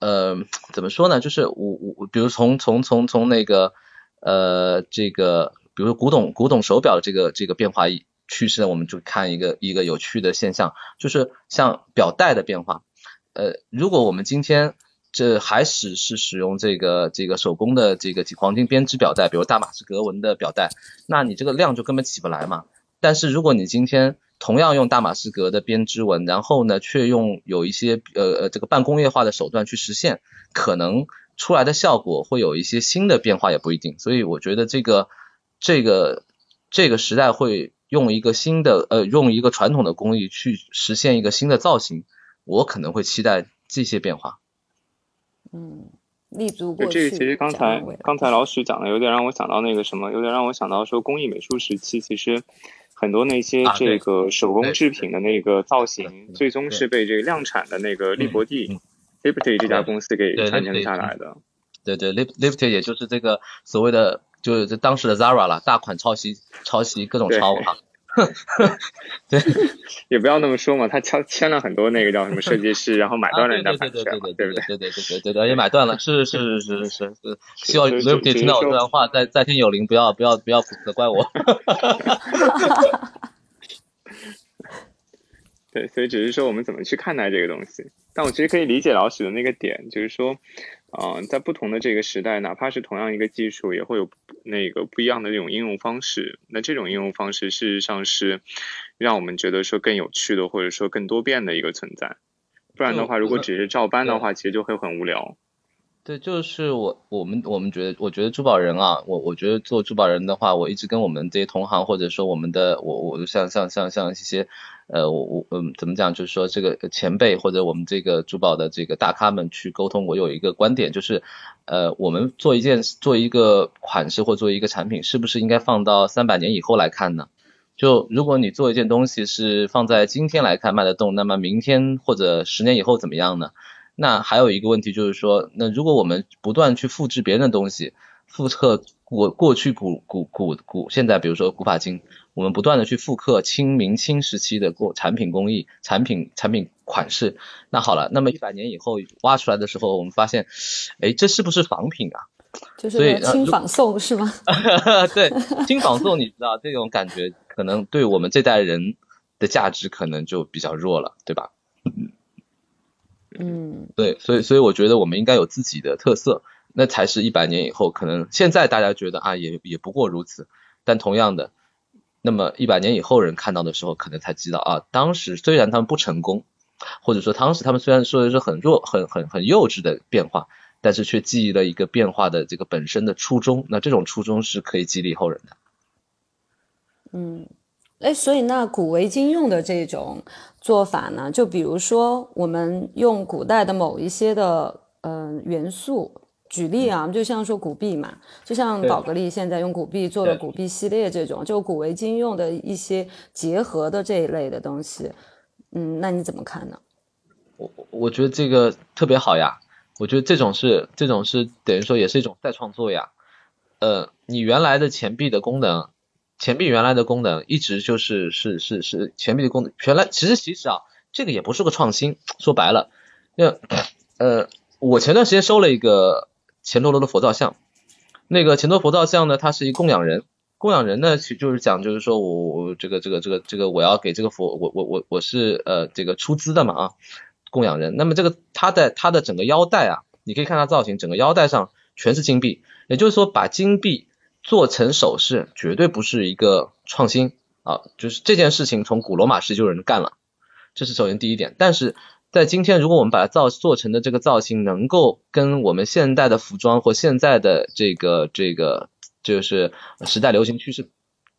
呃怎么说呢？就是我我比如从从从从那个呃这个，比如说古董古董手表这个这个变化趋势，我们就看一个一个有趣的现象，就是像表带的变化。呃，如果我们今天这还是是使用这个这个手工的这个黄金编织表带，比如大马士革纹的表带，那你这个量就根本起不来嘛。但是如果你今天同样用大马士革的编织纹，然后呢却用有一些呃呃这个半工业化的手段去实现，可能出来的效果会有一些新的变化，也不一定。所以我觉得这个这个这个时代会用一个新的呃用一个传统的工艺去实现一个新的造型，我可能会期待这些变化。嗯，立足过去。这个其实刚才刚才老许讲的有点让我想到那个什么，有点让我想到说工艺美术时期，其实很多那些这个手工制品的那个造型，对最终是被这个量产的那个利伯蒂嗯 Liberty 这家公司给传承下来的。对对，Lip Lifted 也就是这个所谓的就是这当时的 Zara 了，大款抄袭抄袭各种对抄啊。也不要那么说嘛，他签签了很多那个叫什么设计师，然后买断了人家啊对对版权，对对不对？对对对对对对，也买断了，是是是是是是，希望所以 Liberty 听到我这段话，在在天有灵，不要不要不要责怪我。对，所以只是说我们怎么去看待这个东西。但我其实可以理解老许的那个点，就是说，呃，在不同的这个时代，哪怕是同样一个技术，也会有那个不一样的这种应用方式。那这种应用方式，事实上是让我们觉得说更有趣的，或者说更多变的一个存在。不然的话，如果只是照搬的话，其实就会很无聊。对，就是我我们我们觉得，我觉得珠宝人啊，我我觉得做珠宝人的话，我一直跟我们这些同行，或者说我们的我我像像像像一些呃我我嗯怎么讲，就是说这个前辈或者我们这个珠宝的这个大咖们去沟通，我有一个观点，就是呃我们做一件做一个款式或做一个产品，是不是应该放到三百年以后来看呢？就如果你做一件东西是放在今天来看卖得动，那么明天或者十年以后怎么样呢？那还有一个问题就是说，那如果我们不断去复制别人的东西，复刻过过去古古古古，现在比如说古法金，我们不断的去复刻清明清时期的过产品工艺、产品产品款式。那好了，那么一百年以后挖出来的时候，我们发现，哎，这是不是仿品啊？就是轻仿宋是吗？对，轻仿宋，你知道这种感觉，可能对我们这代人的价值可能就比较弱了，对吧？嗯，对，所以所以我觉得我们应该有自己的特色，那才是一百年以后可能现在大家觉得啊也也不过如此，但同样的，那么一百年以后人看到的时候，可能才知道啊，当时虽然他们不成功，或者说当时他们虽然说的是很弱、很很很幼稚的变化，但是却记忆了一个变化的这个本身的初衷，那这种初衷是可以激励后人的。嗯。哎，所以那古为今用的这种做法呢，就比如说我们用古代的某一些的嗯元素，举例啊，就像说古币嘛，就像宝格丽现在用古币做了古币系列这种，就古为今用的一些结合的这一类的东西，嗯，那你怎么看呢？我我觉得这个特别好呀，我觉得这种是这种是等于说也是一种再创作呀，呃，你原来的钱币的功能。钱币原来的功能一直就是是是是钱币的功能，原来其实其实啊，这个也不是个创新，说白了，那呃，我前段时间收了一个钱多罗的佛造像，那个钱多佛造像呢，它是一供养人，供养人呢，其实就是讲就是说我我这个这个这个这个我要给这个佛，我我我我是呃这个出资的嘛啊，供养人，那么这个它的它的整个腰带啊，你可以看它造型，整个腰带上全是金币，也就是说把金币。做成首饰绝对不是一个创新啊，就是这件事情从古罗马时就有人干了，这是首先第一点。但是在今天，如果我们把它造做成的这个造型能够跟我们现代的服装或现在的这个这个就是时代流行趋势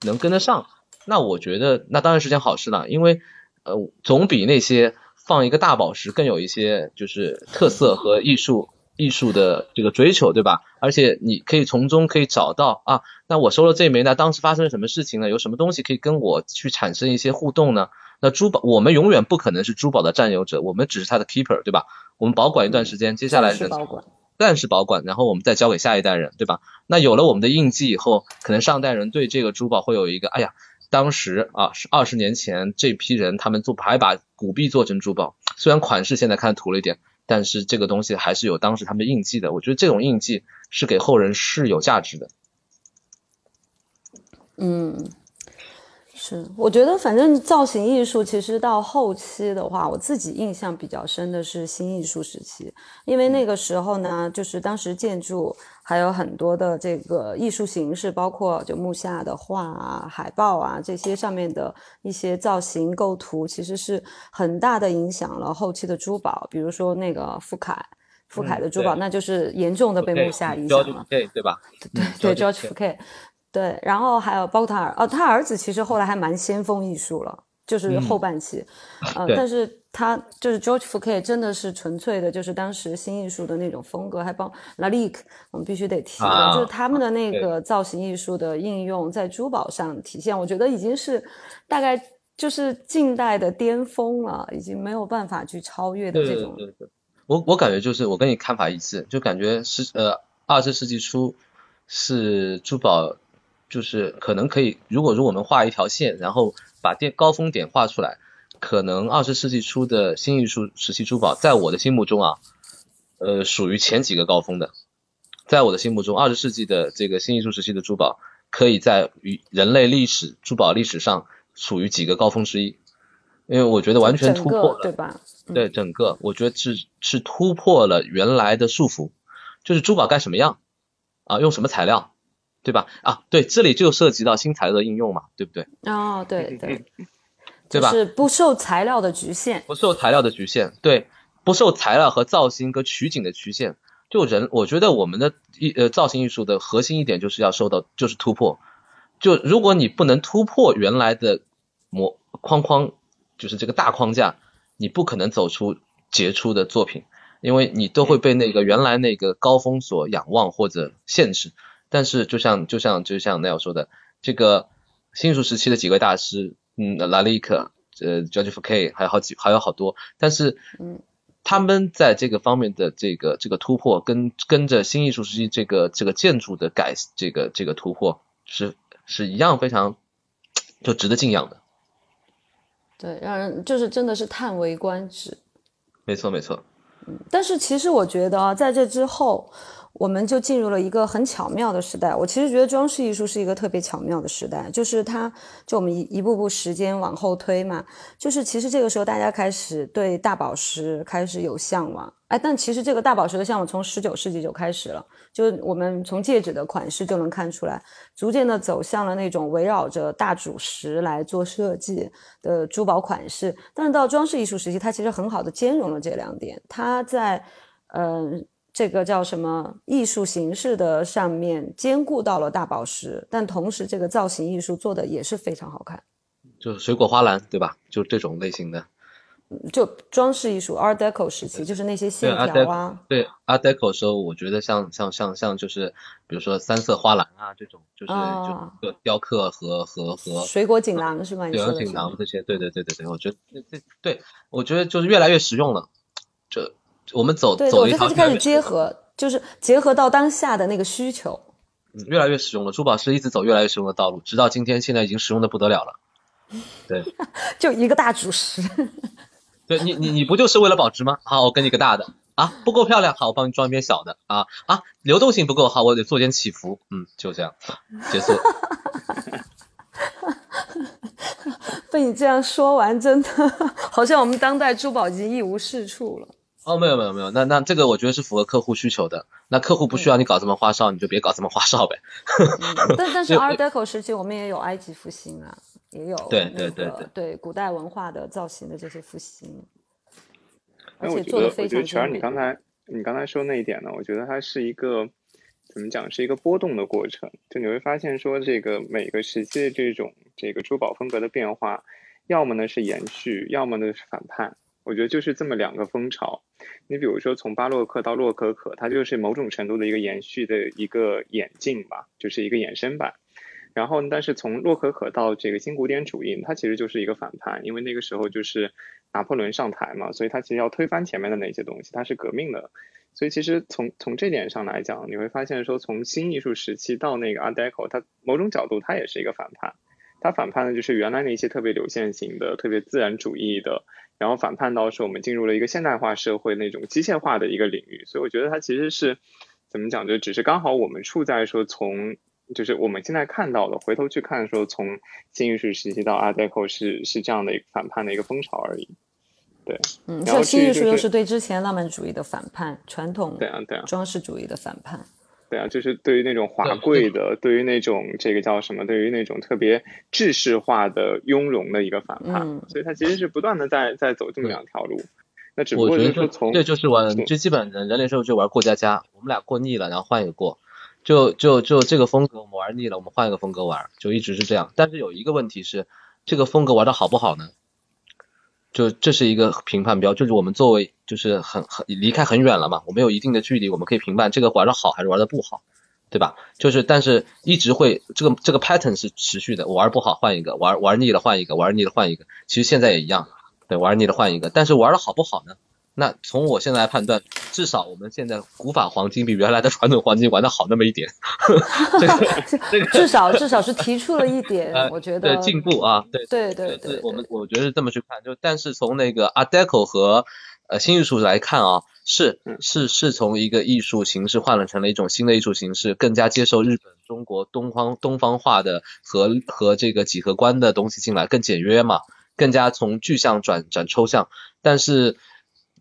能跟得上，那我觉得那当然是件好事了，因为呃总比那些放一个大宝石更有一些就是特色和艺术。艺术的这个追求，对吧？而且你可以从中可以找到啊，那我收了这枚，那当时发生了什么事情呢？有什么东西可以跟我去产生一些互动呢？那珠宝，我们永远不可能是珠宝的占有者，我们只是它的 keeper，对吧？我们保管一段时间，接下来暂时保管，暂时保管，然后我们再交给下一代人，对吧？那有了我们的印记以后，可能上代人对这个珠宝会有一个，哎呀，当时啊，是二十年前这批人他们做还把古币做成珠宝，虽然款式现在看土了一点。但是这个东西还是有当时他们的印记的，我觉得这种印记是给后人是有价值的。嗯。是，我觉得反正造型艺术其实到后期的话，我自己印象比较深的是新艺术时期，因为那个时候呢，就是当时建筑还有很多的这个艺术形式，包括就木下的画啊、海报啊这些上面的一些造型构图，其实是很大的影响了后期的珠宝，比如说那个富凯，富凯的珠宝，那就是严重的被木下影响了，对对吧？对对，George k 对，然后还有包括他儿，哦，他儿子其实后来还蛮先锋艺术了，就是后半期，呃，但是他就是 George f o u q u e 真的是纯粹的，就是当时新艺术的那种风格，还包 Lalique，我们必须得提，就是他们的那个造型艺术的应用在珠宝上体现，我觉得已经是大概就是近代的巅峰了，已经没有办法去超越的这种。我我感觉就是我跟你看法一致，就感觉是呃二十世纪初是珠宝。就是可能可以，如果如果我们画一条线，然后把电高峰点画出来，可能二十世纪初的新艺术时期珠宝，在我的心目中啊，呃，属于前几个高峰的。在我的心目中，二十世纪的这个新艺术时期的珠宝，可以在与人类历史珠宝历史上属于几个高峰之一。因为我觉得完全突破了，对吧？对整个，我觉得是是突破了原来的束缚，就是珠宝该什么样啊，用什么材料。对吧？啊，对，这里就涉及到新材料的应用嘛，对不对？哦，对对，对吧？是不受材料的局限，不受材料的局限，对，不受材料和造型和取景的局限。就人，我觉得我们的艺呃造型艺术的核心一点就是要受到就是突破。就如果你不能突破原来的模框框，就是这个大框架，你不可能走出杰出的作品，因为你都会被那个原来那个高峰所仰望或者限制。但是，就像就像就像那样说的，这个新艺术时期的几位大师，嗯，拉里克，呃，George f e 还有好几还有好多。但是，嗯，他们在这个方面的这个这个突破，跟跟着新艺术时期这个这个建筑的改这个这个突破是是一样非常就值得敬仰的。对，让人就是真的是叹为观止。没错，没错。嗯，但是其实我觉得啊，在这之后。我们就进入了一个很巧妙的时代。我其实觉得装饰艺术是一个特别巧妙的时代，就是它，就我们一一步步时间往后推嘛，就是其实这个时候大家开始对大宝石开始有向往。哎，但其实这个大宝石的向往从十九世纪就开始了，就我们从戒指的款式就能看出来，逐渐的走向了那种围绕着大主石来做设计的珠宝款式。但是到装饰艺术时期，它其实很好的兼容了这两点，它在，嗯。这个叫什么艺术形式的上面兼顾到了大宝石，但同时这个造型艺术做的也是非常好看，就是水果花篮对吧？就这种类型的，就装饰艺术 Art Deco 时期，就是那些线条啊。对 Art Deco 时候，我觉得像像像像就是比如说三色花篮啊这种，就是就雕刻和和和水果锦囊是吗？水果锦囊这些，对对对对对，我觉得这这对我觉得就是越来越实用了，这。我们走走一条，就开始结合，就是结合到当下的那个需求，嗯，越来越实用了。珠宝是一直走越来越实用的道路，直到今天，现在已经实用的不得了了。对，就一个大主石。对你，你你不就是为了保值吗？好，我给你个大的啊，不够漂亮，好，我帮你装一边小的啊啊，流动性不够好，我得做点起伏，嗯，就这样结束。被你这样说完，真的好像我们当代珠宝已经一无是处了。哦，没有没有没有，那那这个我觉得是符合客户需求的。那客户不需要你搞这么花哨，你就别搞这么花哨呗。但但 是 Art Deco 时期我们也有埃及复兴啊，也有对对对对对古代文化的造型的这些复兴，而且做的非常。我觉得全儿你刚才你刚才说那一点呢，我觉得它是一个怎么讲，是一个波动的过程。就你会发现说，这个每个时期的这种这个珠宝风格的变化，要么呢是延续，要么呢是反叛。我觉得就是这么两个风潮，你比如说从巴洛克到洛可可，它就是某种程度的一个延续的一个演进吧，就是一个衍生版。然后，但是从洛可可到这个新古典主义，它其实就是一个反叛，因为那个时候就是拿破仑上台嘛，所以他其实要推翻前面的那些东西，它是革命的。所以其实从从这点上来讲，你会发现说从新艺术时期到那个 Art Deco，它某种角度它也是一个反叛。它反叛的就是原来那些特别流线型的、特别自然主义的。然后反叛到是我们进入了一个现代化社会那种机械化的一个领域，所以我觉得它其实是怎么讲，就只是刚好我们处在说从就是我们现在看到的，回头去看说从新艺术时期到 Art Deco 是是这样的一个反叛的一个风潮而已。对，嗯，然后新艺术又是对之前浪漫主义的反叛，传统对啊对啊装饰主义的反叛。对啊，就是对于那种华贵的，对于那种这个叫什么，对于那种特别制式化的雍容的一个反叛，所以它其实是不断的在在走这么两条路。那只不过就是从这就是玩，最基本的人类社会就玩过家家，我们俩过腻了，然后换一个过，就就就这个风格我们玩腻了，我们换一个风格玩，就一直是这样。但是有一个问题是，这个风格玩的好不好呢？就这是一个评判标，就是我们作为就是很很离开很远了嘛，我们有一定的距离，我们可以评判这个玩的好还是玩的不好，对吧？就是但是一直会这个这个 pattern 是持续的，玩不好换一个，玩玩腻了换一个，玩腻了换一个，其实现在也一样，对，玩腻了换一个，但是玩的好不好呢？那从我现在来判断，至少我们现在古法黄金比原来的传统黄金玩的好那么一点，这个 这个至少至少是提出了一点，我觉得进步啊，对对对对，我们我觉得是这么去看，就但是从那个 Art Deco 和呃新艺术来看啊，是是是从一个艺术形式换了成了一种新的艺术形式，更加接受日本、中国东方东方化的和和这个几何观的东西进来，更简约嘛，更加从具象转转抽象，但是。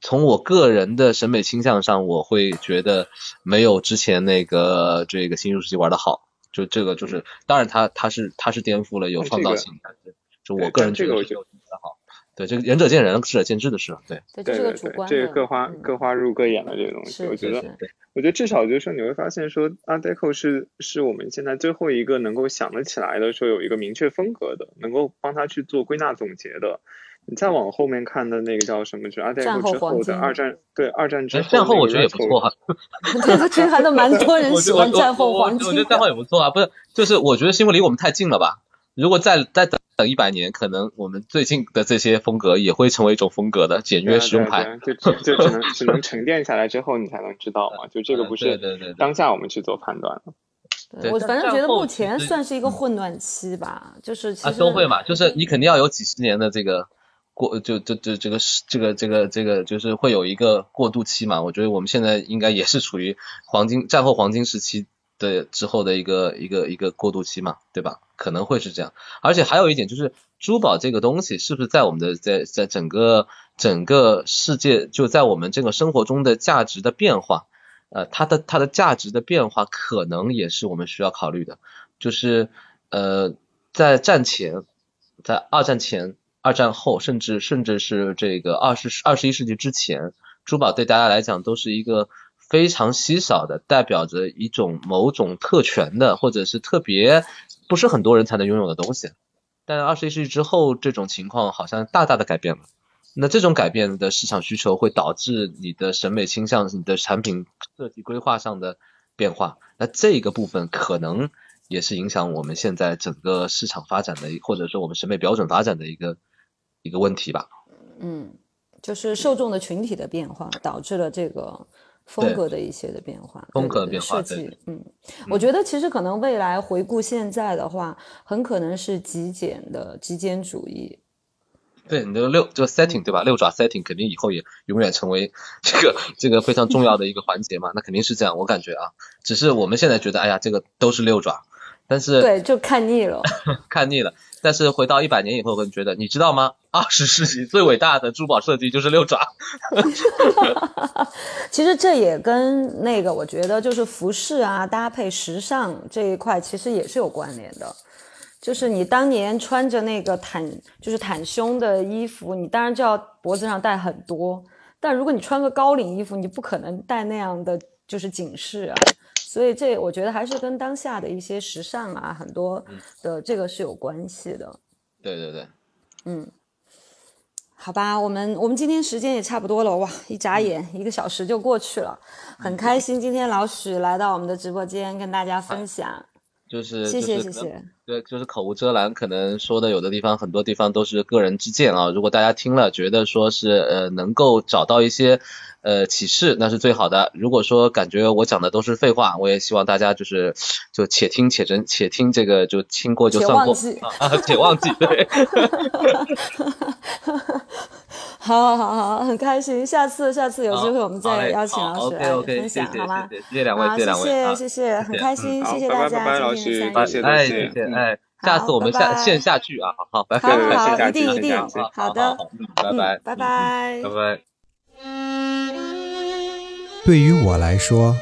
从我个人的审美倾向上，我会觉得没有之前那个这个新术时期玩的好。就这个就是，当然他他是他是颠覆了，有创造性，但是就我个人觉得没有的好。对，这个仁者见仁，智者见智的事。对，对对对，这个各花各花入各眼的这个东西，我觉得，我觉得至少就是说你会发现说，Art Deco 是是我们现在最后一个能够想得起来的说有一个明确风格的，能够帮他去做归纳总结的。你再往后面看的那个叫什么？就阿黛克之后的二战，对二战之后。战后我觉得也不错哈。对他其实蛮多人喜欢战后黄金。我觉得战后也不错啊，不是，就是我觉得是因为离我们太近了吧？如果再再等等一百年，可能我们最近的这些风格也会成为一种风格的简约实用派，就就就只能 只能沉淀下来之后，你才能知道嘛。就这个不是当下我们去做判断了我反正觉得目前算是一个混乱期吧，就是其实都会嘛，就是你肯定要有几十年的这个过，就就就这个是这个这个这个就是会有一个过渡期嘛。我觉得我们现在应该也是处于黄金战后黄金时期。的之后的一个一个一个过渡期嘛，对吧？可能会是这样，而且还有一点就是，珠宝这个东西是不是在我们的在在整个整个世界，就在我们这个生活中的价值的变化，呃，它的它的价值的变化，可能也是我们需要考虑的。就是呃，在战前，在二战前、二战后，甚至甚至是这个二十二十一世纪之前，珠宝对大家来讲都是一个。非常稀少的，代表着一种某种特权的，或者是特别不是很多人才能拥有的东西。但二十一世纪之后，这种情况好像大大的改变了。那这种改变的市场需求会导致你的审美倾向、你的产品设计规划上的变化。那这个部分可能也是影响我们现在整个市场发展的，或者说我们审美标准发展的一个一个问题吧。嗯，就是受众的群体的变化导致了这个。风格的一些的变化，风格的变化，设计，嗯，我觉得其实可能未来回顾现在的话，很可能是极简的极简主义。对，你这个六这个 setting 对吧？六爪 setting 肯定以后也永远成为这个这个非常重要的一个环节嘛，那肯定是这样，我感觉啊，只是我们现在觉得，哎呀，这个都是六爪。但是对，就看腻了，看腻了。但是回到一百年以后，会觉得你知道吗？二十世纪最伟大的珠宝设计就是六爪。其实这也跟那个，我觉得就是服饰啊，搭配时尚这一块，其实也是有关联的。就是你当年穿着那个袒，就是袒胸的衣服，你当然就要脖子上戴很多。但如果你穿个高领衣服，你不可能戴那样的，就是紧饰啊。所以这我觉得还是跟当下的一些时尚啊，很多的这个是有关系的。对对对，嗯，好吧，我们我们今天时间也差不多了，哇，一眨眼一个小时就过去了，很开心今天老许来到我们的直播间跟大家分享。就是谢谢谢谢，对，就是口无遮拦，可能说的有的地方很多地方都是个人之见啊。如果大家听了觉得说是呃能够找到一些呃启示，那是最好的。如果说感觉我讲的都是废话，我也希望大家就是就且听且珍，且听这个就听过就算过啊，且忘记对。好，好，好，好，很开心。下次，下次有机会我们再邀请老师来分享，好吗？谢谢两位，谢谢两位，谢谢，谢谢，很开心，谢谢大家，谢谢老师，哎，谢谢，哎，下次我们下线下聚啊，好好，拜拜，好，好，一定，一定，好的，拜拜，拜拜，拜拜。对于我来说，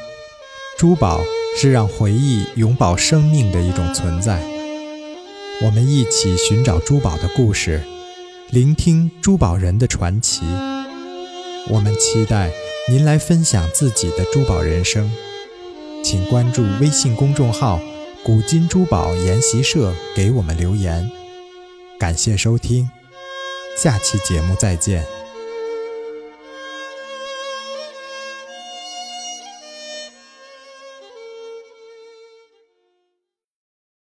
珠宝是让回忆永葆生命的一种存在。我们一起寻找珠宝的故事。聆听珠宝人的传奇，我们期待您来分享自己的珠宝人生，请关注微信公众号“古今珠宝研习社”给我们留言。感谢收听，下期节目再见。